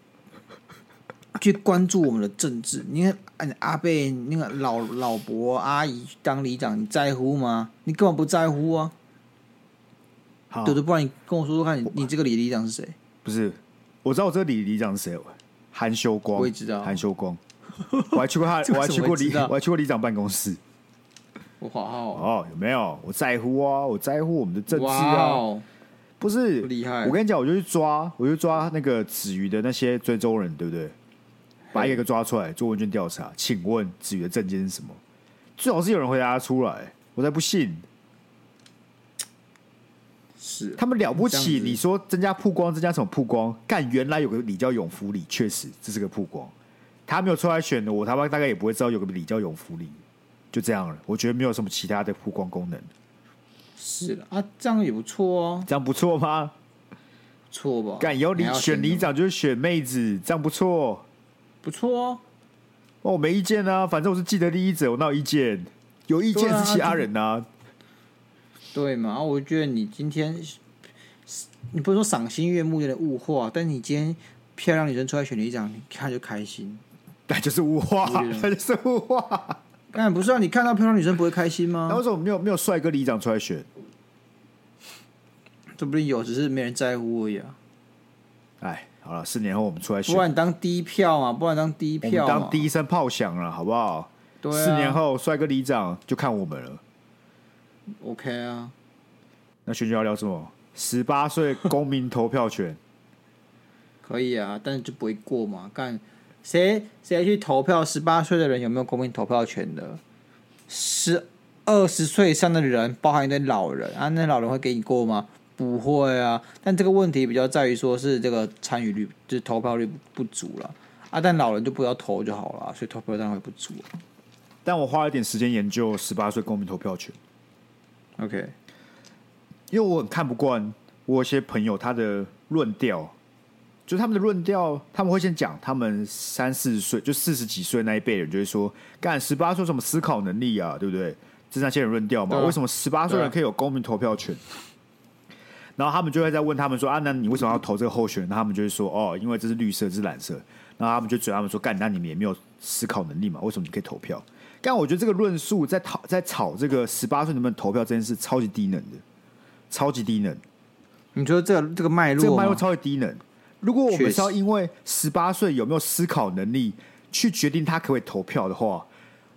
去关注我们的政治。你看，阿贝那个老老伯阿姨当里长，你在乎吗？你根本不在乎啊！好对对，不然你跟我说说看你，你你这个里里长是谁？不是，我知道我这个里里长是谁，韩修光，我也知道韩修光，我还去过他，[laughs] 我还去过里，我还去过里长办公室。我好好哦，有没有？我在乎啊，我在乎我们的政治啊。不是厉害，我跟你讲，我就去抓，我就抓那个子瑜的那些追踪人，对不对？把一个个抓出来做问卷调查。请问子瑜的证件是什么？最好是有人回答出来，我才不信。是他们了不起？你说增加曝光，增加什么曝光？干，原来有个李叫永福里，确实这是个曝光。他没有出来选的，我他妈大概也不会知道有个李叫永福里。就这样了，我觉得没有什么其他的曝光功能。是的啊，这样也不错哦。这样不错吗？错吧？干，以后你选里长就是选妹子，这样不错，不错哦。哦，我没意见啊，反正我是既得利益者，我哪有意见？有意见是其他人啊。对嘛？我觉得你今天，你不是说赏心悦目，有点物化，但你今天漂亮女生出来选里长，你看就开心。[laughs] 那就是物化，[laughs] 那就是物化。但不是啊！你看到漂亮女生不会开心吗？那为什么没有没有帅哥里长出来选？说不定有，只是没人在乎而已啊！哎，好了，四年后我们出来选，不然你当第一票嘛，不然当第一票，当第一声炮响了，好不好？对啊，四年后帅哥里长就看我们了。OK 啊，那选举要聊什么？十八岁公民投票权 [laughs] 可以啊，但是就不会过嘛？干。谁谁去投票？十八岁的人有没有公民投票权的？十二十岁以上的人，包含一堆老人啊，那老人会给你过吗？不会啊。但这个问题比较在于说是这个参与率，就是投票率不，不足了啊。但老人就不要投就好了，所以投票当然会不足。但我花了一点时间研究十八岁公民投票权。OK，因为我很看不惯我有些朋友他的论调。就他们的论调，他们会先讲他们三四十岁，就四十几岁那一辈人，就会说干十八岁什么思考能力啊，对不对？这是那些人论调嘛？为什么十八岁人可以有公民投票权？然后他们就会再问他们说啊，那你为什么要投这个候选人？他们就会说哦，因为这是绿色，这是蓝色。然后他们就嘴他们说干，那你们也没有思考能力嘛？为什么你可以投票？但我觉得这个论述在讨在吵这个十八岁能不能投票这件事，超级低能的，超级低能。你觉得这个这个脉络，这个脉络超级低能。如果我们是要因为十八岁有没有思考能力去决定他可不可以投票的话，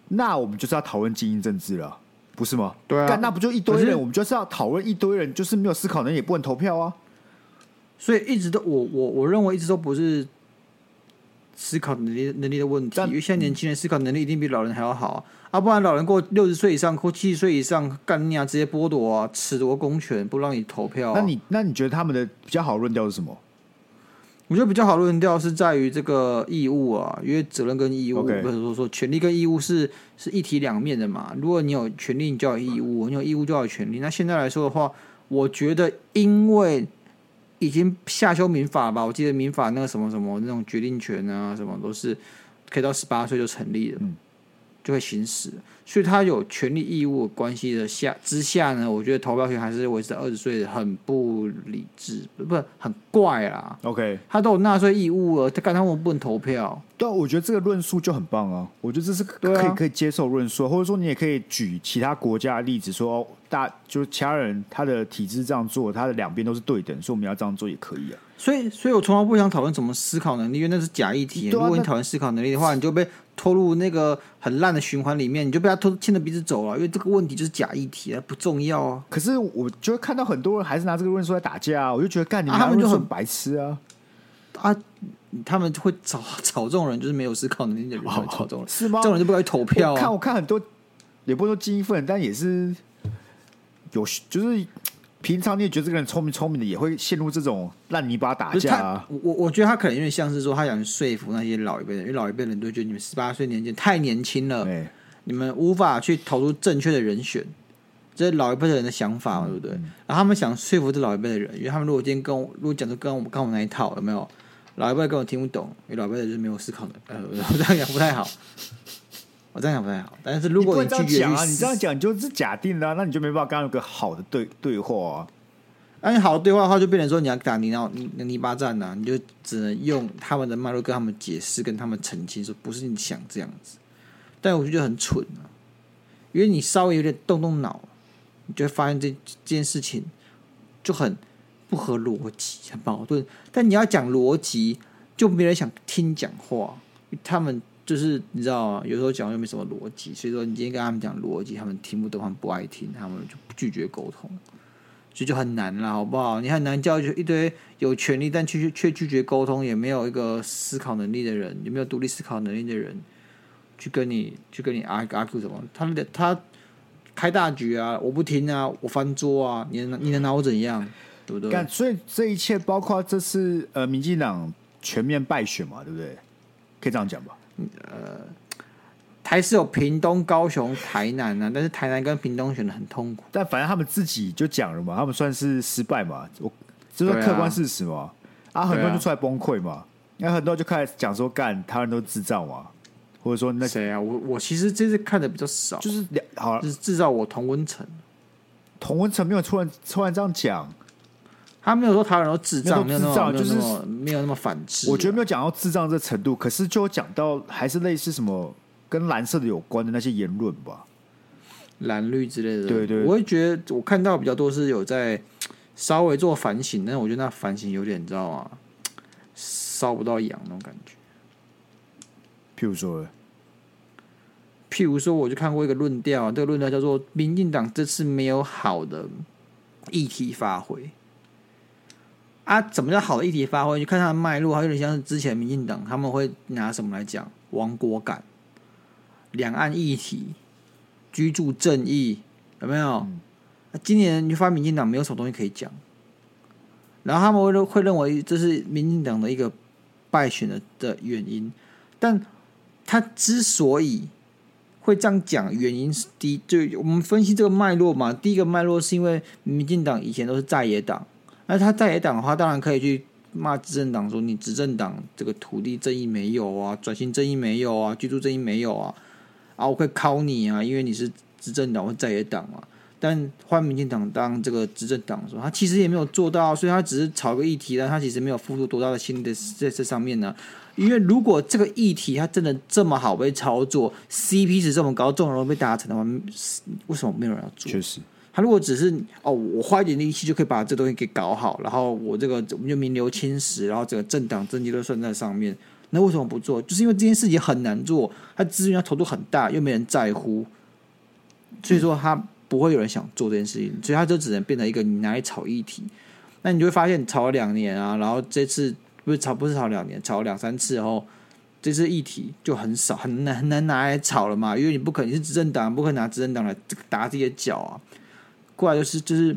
那我们就是要讨论精英政治了，不是吗？对啊，那不就一堆人？我们就是要讨论一堆人，就是没有思考能力也不能投票啊。所以一直都我我我认为一直都不是思考能力能力的问题，因为现在年轻人思考能力一定比老人还要好啊，啊不然老人过六十岁以上或七十岁以上干你啊，直接剥夺啊，褫夺公权，不让你投票啊。那你那你觉得他们的比较好论调是什么？我觉得比较好论调是在于这个义务啊，因为责任跟义务，或者说说权利跟义务是是一体两面的嘛。如果你有权利，你就要有义务；你有义务，就要有权利。那现在来说的话，我觉得因为已经下修民法吧，我记得民法那个什么什么那种决定权啊，什么都是可以到十八岁就成立了。嗯就会行使，所以他有权利义务关系的下之下呢，我觉得投票权还是维持在二十岁，很不理智，不是很怪啦。OK，他都有纳税义务了，他干他们不能投票？对，我觉得这个论述就很棒啊，我觉得这是可以、啊、可以接受论述，或者说你也可以举其他国家的例子说，说大就是其他人他的体制这样做，他的两边都是对等，所以我们要这样做也可以啊。所以，所以我从来不想讨论怎么思考能力，因为那是假议题。啊、如果你讨论思考能力的话，你就被拖入那个很烂的循环里面，你就被他拖牵着鼻子走了。因为这个问题就是假议题啊，不重要啊。可是，我就会看到很多人还是拿这个论述来打架啊，我就觉得干你们、啊、他们就很白痴啊啊！他们会找找这种人，就是没有思考能力的人会找这种人，是吗？这种人就不该投票、看我看很多，也不说精英分，但也是有就是。平常你也觉得这个人聪明聪明的，也会陷入这种烂泥巴打架啊。我我觉得他可能因为像是说，他想说服那些老一辈人，因为老一辈人都觉得你们十八岁年纪太年轻了，欸，你们无法去投入正确的人选，这是老一辈的人的想法嘛，对不对？嗯、然后他们想说服这老一辈的人，因为他们如果今天跟我如果讲的跟我们跟我们那一套，有没有？老一辈跟我听不懂，因为老一辈的就是没有思考的，呃，这样讲不太好。我这样讲不太好。但是如果你拒绝讲啊，你这样讲就是假定的、啊，那你就没办法跟他有个好的对对话啊。那你好的对话的话，就变成说你要打你要你泥巴战呐，你就只能用他们的脉络跟他们解释，跟他们澄清说不是你想这样子。但我就觉得很蠢啊，因为你稍微有点动动脑，你就会发现这这件事情就很不合逻辑，很矛盾。但你要讲逻辑，就没人想听讲话，他们就是你知道吗？有时候讲又没什么逻辑，所以说你今天跟他们讲逻辑，他们听不懂，他们不爱听，他们就拒绝沟通。所以就很难了，好不好？你很难教育一堆有权利但却却拒绝沟通，也没有一个思考能力的人，也没有独立思考能力的人，去跟你去跟你 argue 什么？他们的他开大局啊，我不听啊，我翻桌啊，你能你能拿我怎样？对不对？所以这一切包括这次呃，民进党全面败选嘛，对不对？可以这样讲吧？呃。还是有屏东、高雄、台南呢、啊，但是台南跟屏东选的很痛苦。但反正他们自己就讲了嘛，他们算是失败嘛，我这是客观事实嘛。啊，啊，很多人就出来崩溃嘛，那、啊、很多人就开始讲说，干他人都智障嘛，或者说那谁啊？我我其实这次看的比较少，就是两好是制造我同温层。同温层没有突然突然这样讲，他没有说台湾人都智障，没有智障，就是没有那么反智。我觉得没有讲到智障这程度，可是就讲到还是类似什么。跟蓝色的有关的那些言论吧，蓝绿之类的，对对，我会觉得我看到比较多是有在稍微做反省，但是我觉得那反省有点，你知道吗？烧不到痒那种感觉。譬如说，譬如说，我就看过一个论调，这个论调叫做“民进党这次没有好的议题发挥”。啊，怎么叫好的议题发挥？就看它的脉络，它有点像是之前民进党他们会拿什么来讲亡国感。两岸议题、居住正义有没有？嗯、今年你发现民进党没有什么东西可以讲，然后他们会会认为这是民进党的一个败选的的原因。但他之所以会这样讲，原因是第一，就我们分析这个脉络嘛。第一个脉络是因为民进党以前都是在野党，那他在野党的话，当然可以去骂执政党，说你执政党这个土地正义没有啊，转型正义没有啊，居住正义没有啊。啊，我会考你啊，因为你是执政党或在野党嘛。但换民进党当这个执政党的时候，他其实也没有做到，所以他只是炒个议题，但他其实没有付出多大的心力在这上面呢。因为如果这个议题它真的这么好被操作，CP 值这么高，这种人被达成的话，为什么没有人要做？确实，他如果只是哦，我花一点力气就可以把这东西给搞好，然后我这个我们就名留青史，然后整个政党政绩都算在上面。那为什么不做？就是因为这件事情很难做，他资源要投入很大，又没人在乎，所以说他不会有人想做这件事情，所以他就只能变成一个你拿来炒议题。那你就会发现，炒了两年啊，然后这次不是炒，不是炒两年，炒了两三次后，然后这次议题就很少，很难很难拿来炒了嘛，因为你不可能是执政党，不可能拿执政党来打自己的脚啊。过来就是就是。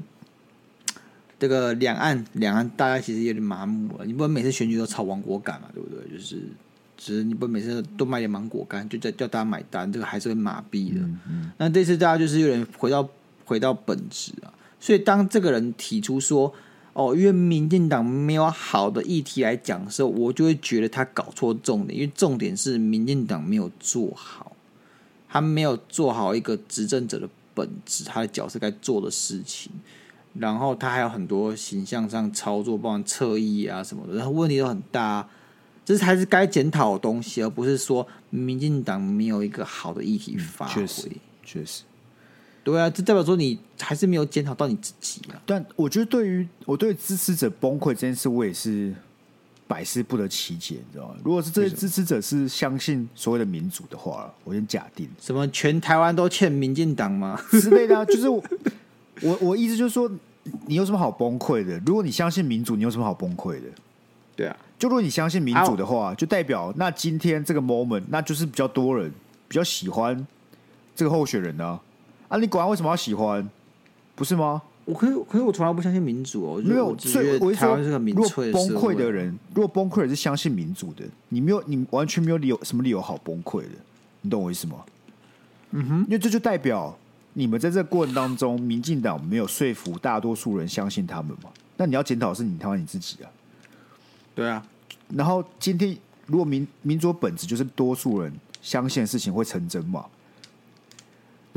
这个两岸，两岸大家其实有点麻木了。你不能每次选举都炒亡国感嘛，对不对？就是，只是你不每次都卖点芒果干，就叫叫大家买单，这个还是会麻痹的。嗯嗯、那这次大家就是有点回到回到本质啊。所以当这个人提出说，哦，因为民进党没有好的议题来讲的时候，我就会觉得他搞错重点，因为重点是民进党没有做好，他没有做好一个执政者的本质，他的角色该做的事情。然后他还有很多形象上操作，包括侧翼啊什么的，然后问题都很大，这才是该检讨的东西，而不是说民进党没有一个好的议题发挥。确实，确实，对啊，这代表说你还是没有检讨到你自己啊。但我觉得，对于我对支持者崩溃这件事，我也是百思不得其解，你知道吗？如果是这些支持者是相信所谓的民主的话，我先假定什么全台湾都欠民进党吗之类的，[laughs] 就是我。我我意思就是说，你有什么好崩溃的？如果你相信民主，你有什么好崩溃的？对啊，就如果你相信民主的话，就代表那今天这个 moment，那就是比较多人比较喜欢这个候选人呢。啊，你管他为什么要喜欢？不是吗？我可是可是我从来不相信民主哦。没有，所以我一说，如果崩溃的人，如果崩溃的人是相信民主的，你没有，你完全没有理由什么理由好崩溃的。你懂我意思吗？嗯哼，因为这就代表。你们在这个过程当中，民进党没有说服大多数人相信他们嘛？那你要检讨是你他妈你自己啊！对啊，然后今天如果民民主本质就是多数人相信的事情会成真嘛。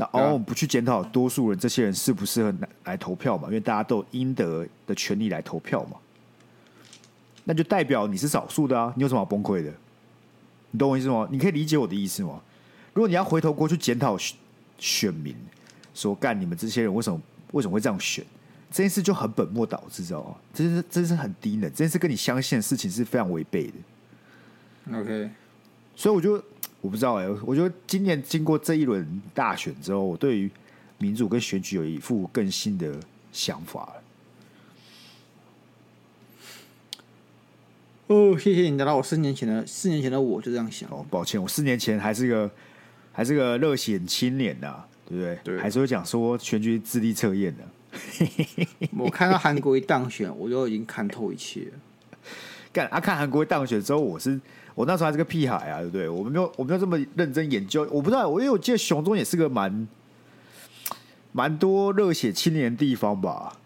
那而我们不去检讨多数人这些人适不适合来来投票嘛？因为大家都有应得的权利来投票嘛。那就代表你是少数的啊！你有什么好崩溃的？你懂我意思吗？你可以理解我的意思吗？如果你要回头过去检讨选选民，说干你们这些人为什么为什么会这样选？这件事就很本末倒置，知道吗？这是真是很低能，这件事跟你相信的事情是非常违背的。OK，所以我就。我不知道哎、欸，我觉得今年经过这一轮大选之后，我对于民主跟选举有一副更新的想法了。哦，谢谢你，达到我四年前的四年前的我就这样想。哦，抱歉，我四年前还是个还是个热血青年呐、啊，对不对？对，还是会讲说选举智力测验的。[laughs] 我看到韩国一当选，我就已经看透一切了。[laughs] 干啊！看韩国一当选之后，我是。我那时候还是个屁孩啊，对不对？我们没有，我没有这么认真研究。我不知道，我因为我记得熊中也是个蛮蛮多热血青年的地方吧，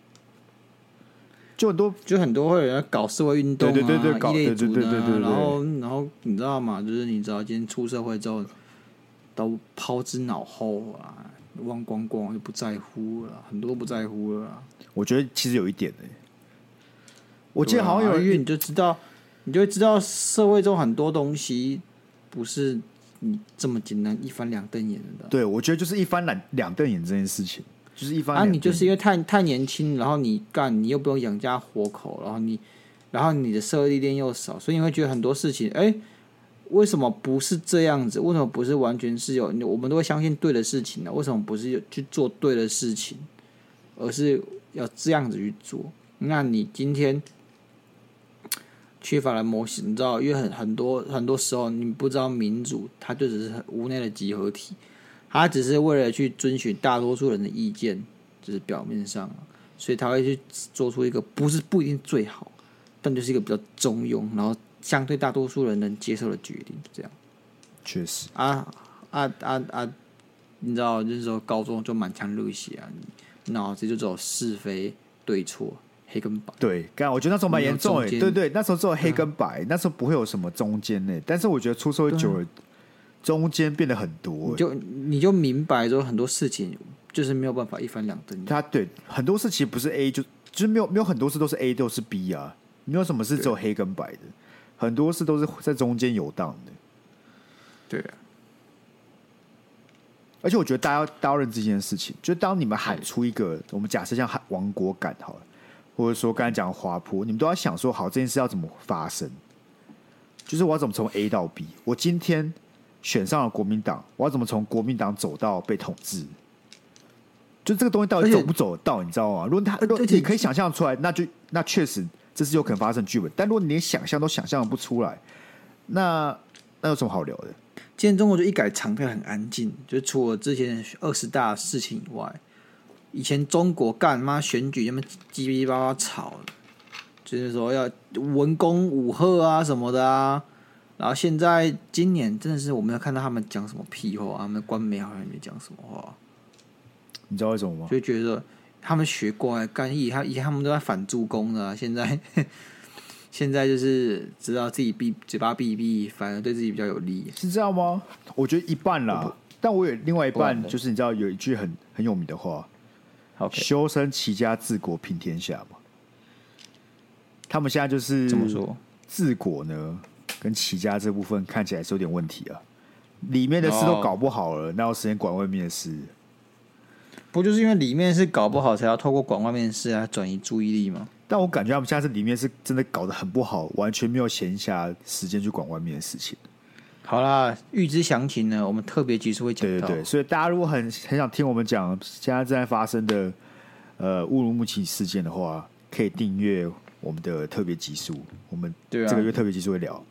就很多，就很多会有人搞社会运动啊，对对对对，搞对对对对对，然后然后你知道吗？就是你知道，今天出社会之后都抛之脑后啊，忘光光就不在乎了，很多不在乎了。我觉得其实有一点呢、欸，我记得好像有人，因为你就知道。你就会知道社会中很多东西不是你这么简单一翻两瞪眼的。对，我觉得就是一翻两两瞪眼这件事情，就是一翻。啊，你就是因为太太年轻，然后你干，你又不用养家活口，然后你，然后你的社会历练又少，所以你会觉得很多事情，哎，为什么不是这样子？为什么不是完全是有？我们都会相信对的事情呢？为什么不是有去做对的事情，而是要这样子去做？那你今天。缺乏了模型，你知道，因为很很多很多时候，你不知道民主，它就只是很无奈的集合体，它只是为了去遵循大多数人的意见，就是表面上，所以他会去做出一个不是不一定最好，但就是一个比较中庸，然后相对大多数人能接受的决定，这样。确实啊啊啊啊！你知道，就是说高中就满腔热血啊，脑子就只有是非对错。黑跟白对，刚我觉得那时候蛮严重诶，对，对对，那时候只有黑跟白，嗯、那时候不会有什么中间呢。但是我觉得出社会久了，中间变得很多，你就你就明白说很多事情就是没有办法一翻两瞪。他对很多事情不是 A 就就是没有没有很多事都是 A 都是 B 啊，没有什么事只有黑跟白的，很多事都是在中间游荡的。对啊，而且我觉得大家要大家认知这件事情，就当你们喊出一个，我们假设像喊亡国感好了。或者说，刚才讲滑坡，你们都要想说，好，这件事要怎么发生？就是我要怎么从 A 到 B？我今天选上了国民党，我要怎么从国民党走到被统治？就这个东西到底走不走得到？你知道吗？如果他，如果你可以想象出来，那就那确实这是有可能发生剧本。但如果你连想象都想象不出来，那那有什么好聊的？今天中国就一改常态，很安静，就除了之前二十大事情以外。以前中国干妈选举，那么叽叽巴巴吵，就是说要文攻武赫啊什么的啊。然后现在今年真的是我没有看到他们讲什么屁话，他们官媒好像也没讲什么话。你知道为什么吗？就觉得他们学乖干以他以前他们都在反助攻的，现在 [laughs] 现在就是知道自己闭嘴巴闭一闭，反而对自己比较有利，是这样吗？我觉得一半啦，但我有另外一半，就是你知道有一句很很有名的话。修身齐家治国平天下嘛，他们现在就是怎么说？治国呢，跟齐家这部分看起来是有点问题啊。里面的事都搞不好了，哪、oh. 有时间管外面的事？不就是因为里面的事搞不好，才要透过管外面的事来转移注意力吗？但我感觉他们现在是里面是真的搞得很不好，完全没有闲暇时间去管外面的事情。好啦，预知详情呢，我们特别集数会讲到。对对对，所以大家如果很很想听我们讲现在正在发生的呃乌鲁木齐事件的话，可以订阅我们的特别集数。我们这个月特别集数会聊。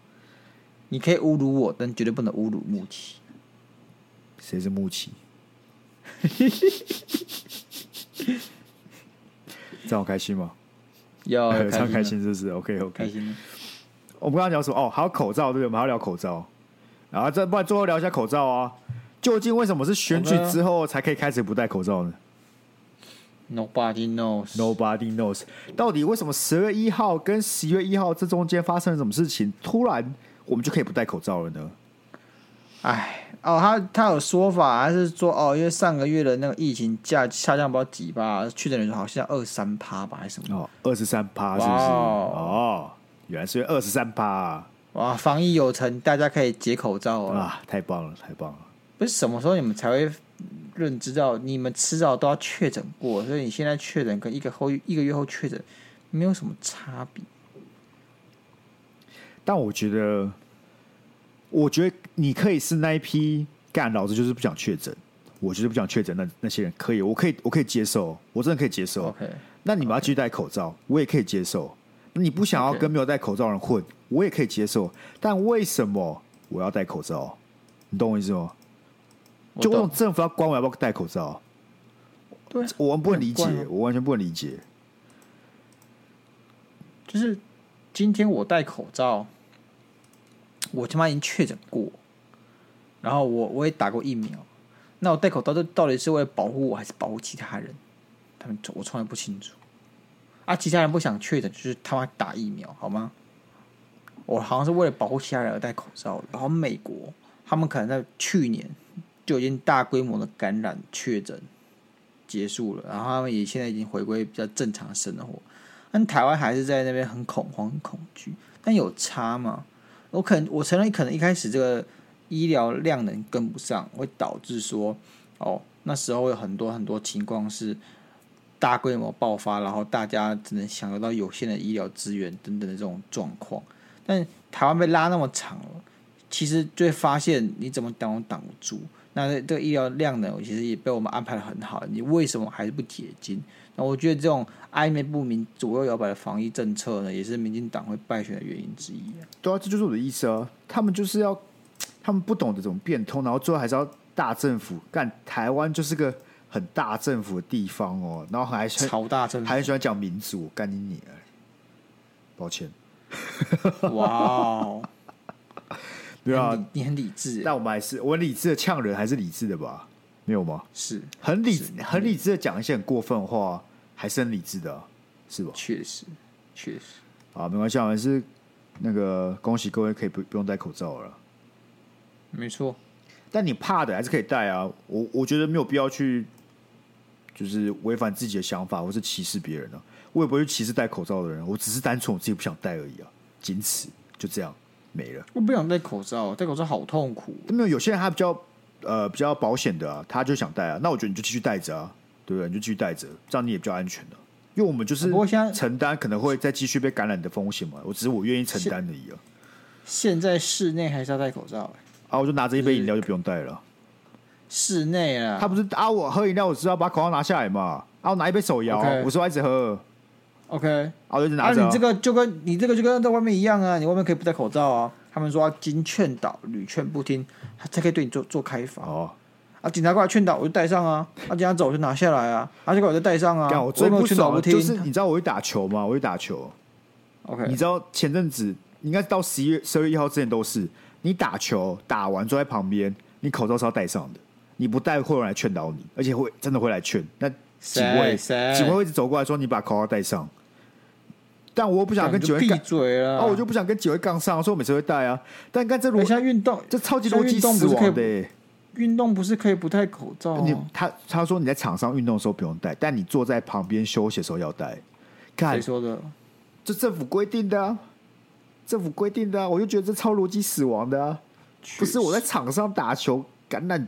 你可以侮辱我，但绝对不能侮辱木齐。谁是木齐？[laughs] 这样好开心吗？要 [laughs] 这样开心是不是？OK OK。开心。我们刚刚聊什么？哦，还有口罩，对不对？我们还要聊口罩。然后这不然最后聊一下口罩啊？究竟为什么是选举之后才可以开始不戴口罩呢？Nobody knows. Nobody knows. 到底为什么十月一号跟十一月一号这中间发生了什么事情？突然我们就可以不戴口罩了呢？哎，哦，他他有说法，还是说哦，因为上个月的那个疫情下下降不知道几吧，确诊人数好像二十三趴吧，还是什么？哦，二十三趴是不是？哦，原来是二十三趴。哇，防疫有成，大家可以解口罩了啊！太棒了，太棒了！不是什么时候你们才会认知到，你们迟早都要确诊过，所以你现在确诊跟一个后一个月后确诊没有什么差别。但我觉得，我觉得你可以是那一批干，老子就是不想确诊，我就是不想确诊。那那些人可以，我可以，我可以接受，我真的可以接受。OK，那你们要继续戴口罩，我也可以接受。那你不想要跟没有戴口罩的人混，我也可以接受。但为什么我要戴口罩？你懂我意思吗？就这种政府要管我要不要戴口罩？对，我完不能理解，我完全不能理解。就是今天我戴口罩，我他妈已经确诊过，然后我我也打过疫苗，那我戴口罩这到底是为了保护我还是保护其他人？他们我从来不清楚。啊，其他人不想确诊，就是他妈打疫苗好吗？我好像是为了保护其他人而戴口罩。然后美国他们可能在去年就已经大规模的感染确诊结束了，然后他们也现在已经回归比较正常的生活。但台湾还是在那边很恐慌、很恐惧。但有差吗？我可能我承认，可能一开始这个医疗量能跟不上，会导致说哦，那时候有很多很多情况是大规模爆发，然后大家只能享受到有限的医疗资源等等的这种状况。但台湾被拉那么长，其实就会发现你怎么挡都挡不住。那这个医疗量呢，其实也被我们安排得很好。你为什么还是不解禁？那我觉得这种暧昧不明、左右摇摆的防疫政策呢，也是民进党会败选的原因之一。对啊，这就是我的意思啊！他们就是要，他们不懂得怎么变通，然后最后还是要大政府干。台湾就是个很大政府的地方哦，然后还超大政府，还很喜欢讲民主，干你你！抱歉。哇哦！[laughs] 对啊，你很理智，但我们还是我很理智的呛人，还是理智的吧？没有吗？是很理很理智的讲一些很过分的话，还是很理智的，是吧？确实，确实。啊，没关系，还是那个恭喜各位，可以不不用戴口罩了。没错，但你怕的还是可以戴啊。我我觉得没有必要去，就是违反自己的想法，或是歧视别人啊。我也不会去歧视戴口罩的人，我只是单纯我自己不想戴而已啊，仅此就这样没了。我不想戴口罩，戴口罩好痛苦。没有，有些人他比较。呃，比较保险的啊，他就想戴啊，那我觉得你就继续戴着啊，对不对？你就继续戴着，这样你也比较安全的。因为我们就是承担可能会再继续被感染的风险嘛，我只是我愿意承担而已啊。现在室内还是要戴口罩欸？啊，我就拿着一杯饮料就不用戴了。室内啊，他不是啊，我喝饮料我知道把口罩拿下来嘛，啊，我拿一杯手摇，okay. 我说我一直喝。OK，啊，我一直拿着啊。啊，你这个就跟你这个就跟在外面一样啊，你外面可以不戴口罩啊。他们说要经劝导，屡劝不听，他才可以对你做做开罚。哦。啊！警察过来劝导，我就戴上啊！啊！警察走，我就拿下来啊！啊！结果我就戴上啊！我最不爽的就是你知道我会打球吗？我会打球。OK，你知道前阵子应该到十一月十二月一号之前都是你打球打完坐在旁边，你口罩是要戴上的，你不戴会有人来劝导你，而且会真的会来劝。那警卫警卫会一直走过来说你把口罩戴上，但我不想跟警卫闭嘴！我就不想跟警卫杠上，所以我每次会戴啊。但看这逻辑运动，这超级逻辑死亡的。运动不是可以不戴口罩？你他他说你在场上运动的时候不用戴，但你坐在旁边休息的时候要戴。谁说的？这政府规定的啊，政府规定的啊，我就觉得这超逻辑死亡的啊。不是我在场上打球，感染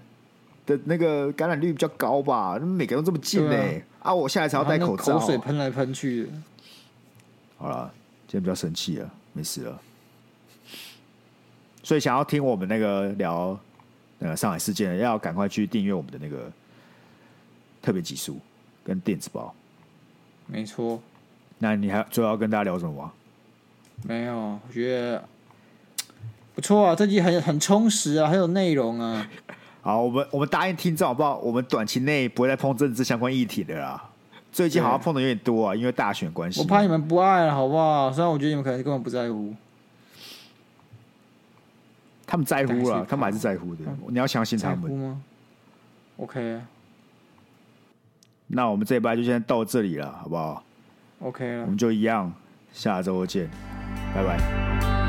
的那个感染率比较高吧？每个人都这么近呢、欸，啊，啊，我下来才要戴口罩，口水喷来喷去。好了，今天比较生气了，没事了。所以想要听我们那个聊。呃，上海事件要赶快去订阅我们的那个特别集数跟电子报。没错。那你还最后要跟大家聊什么吗？没有，我觉得不错啊，这集很很充实啊，很有内容啊。好，我们我们答应听众好不好？我们短期内不会再碰政治相关议题的啦。最近好像碰的有点多啊，因为大选关系。我怕你们不爱了，好不好？虽然我觉得你们可能根本不在乎。他们在乎了，他们还是在乎的。你要相信他们。OK。那我们这一拜就先到这里了，好不好？OK 了。我们就一样，下周见，拜拜。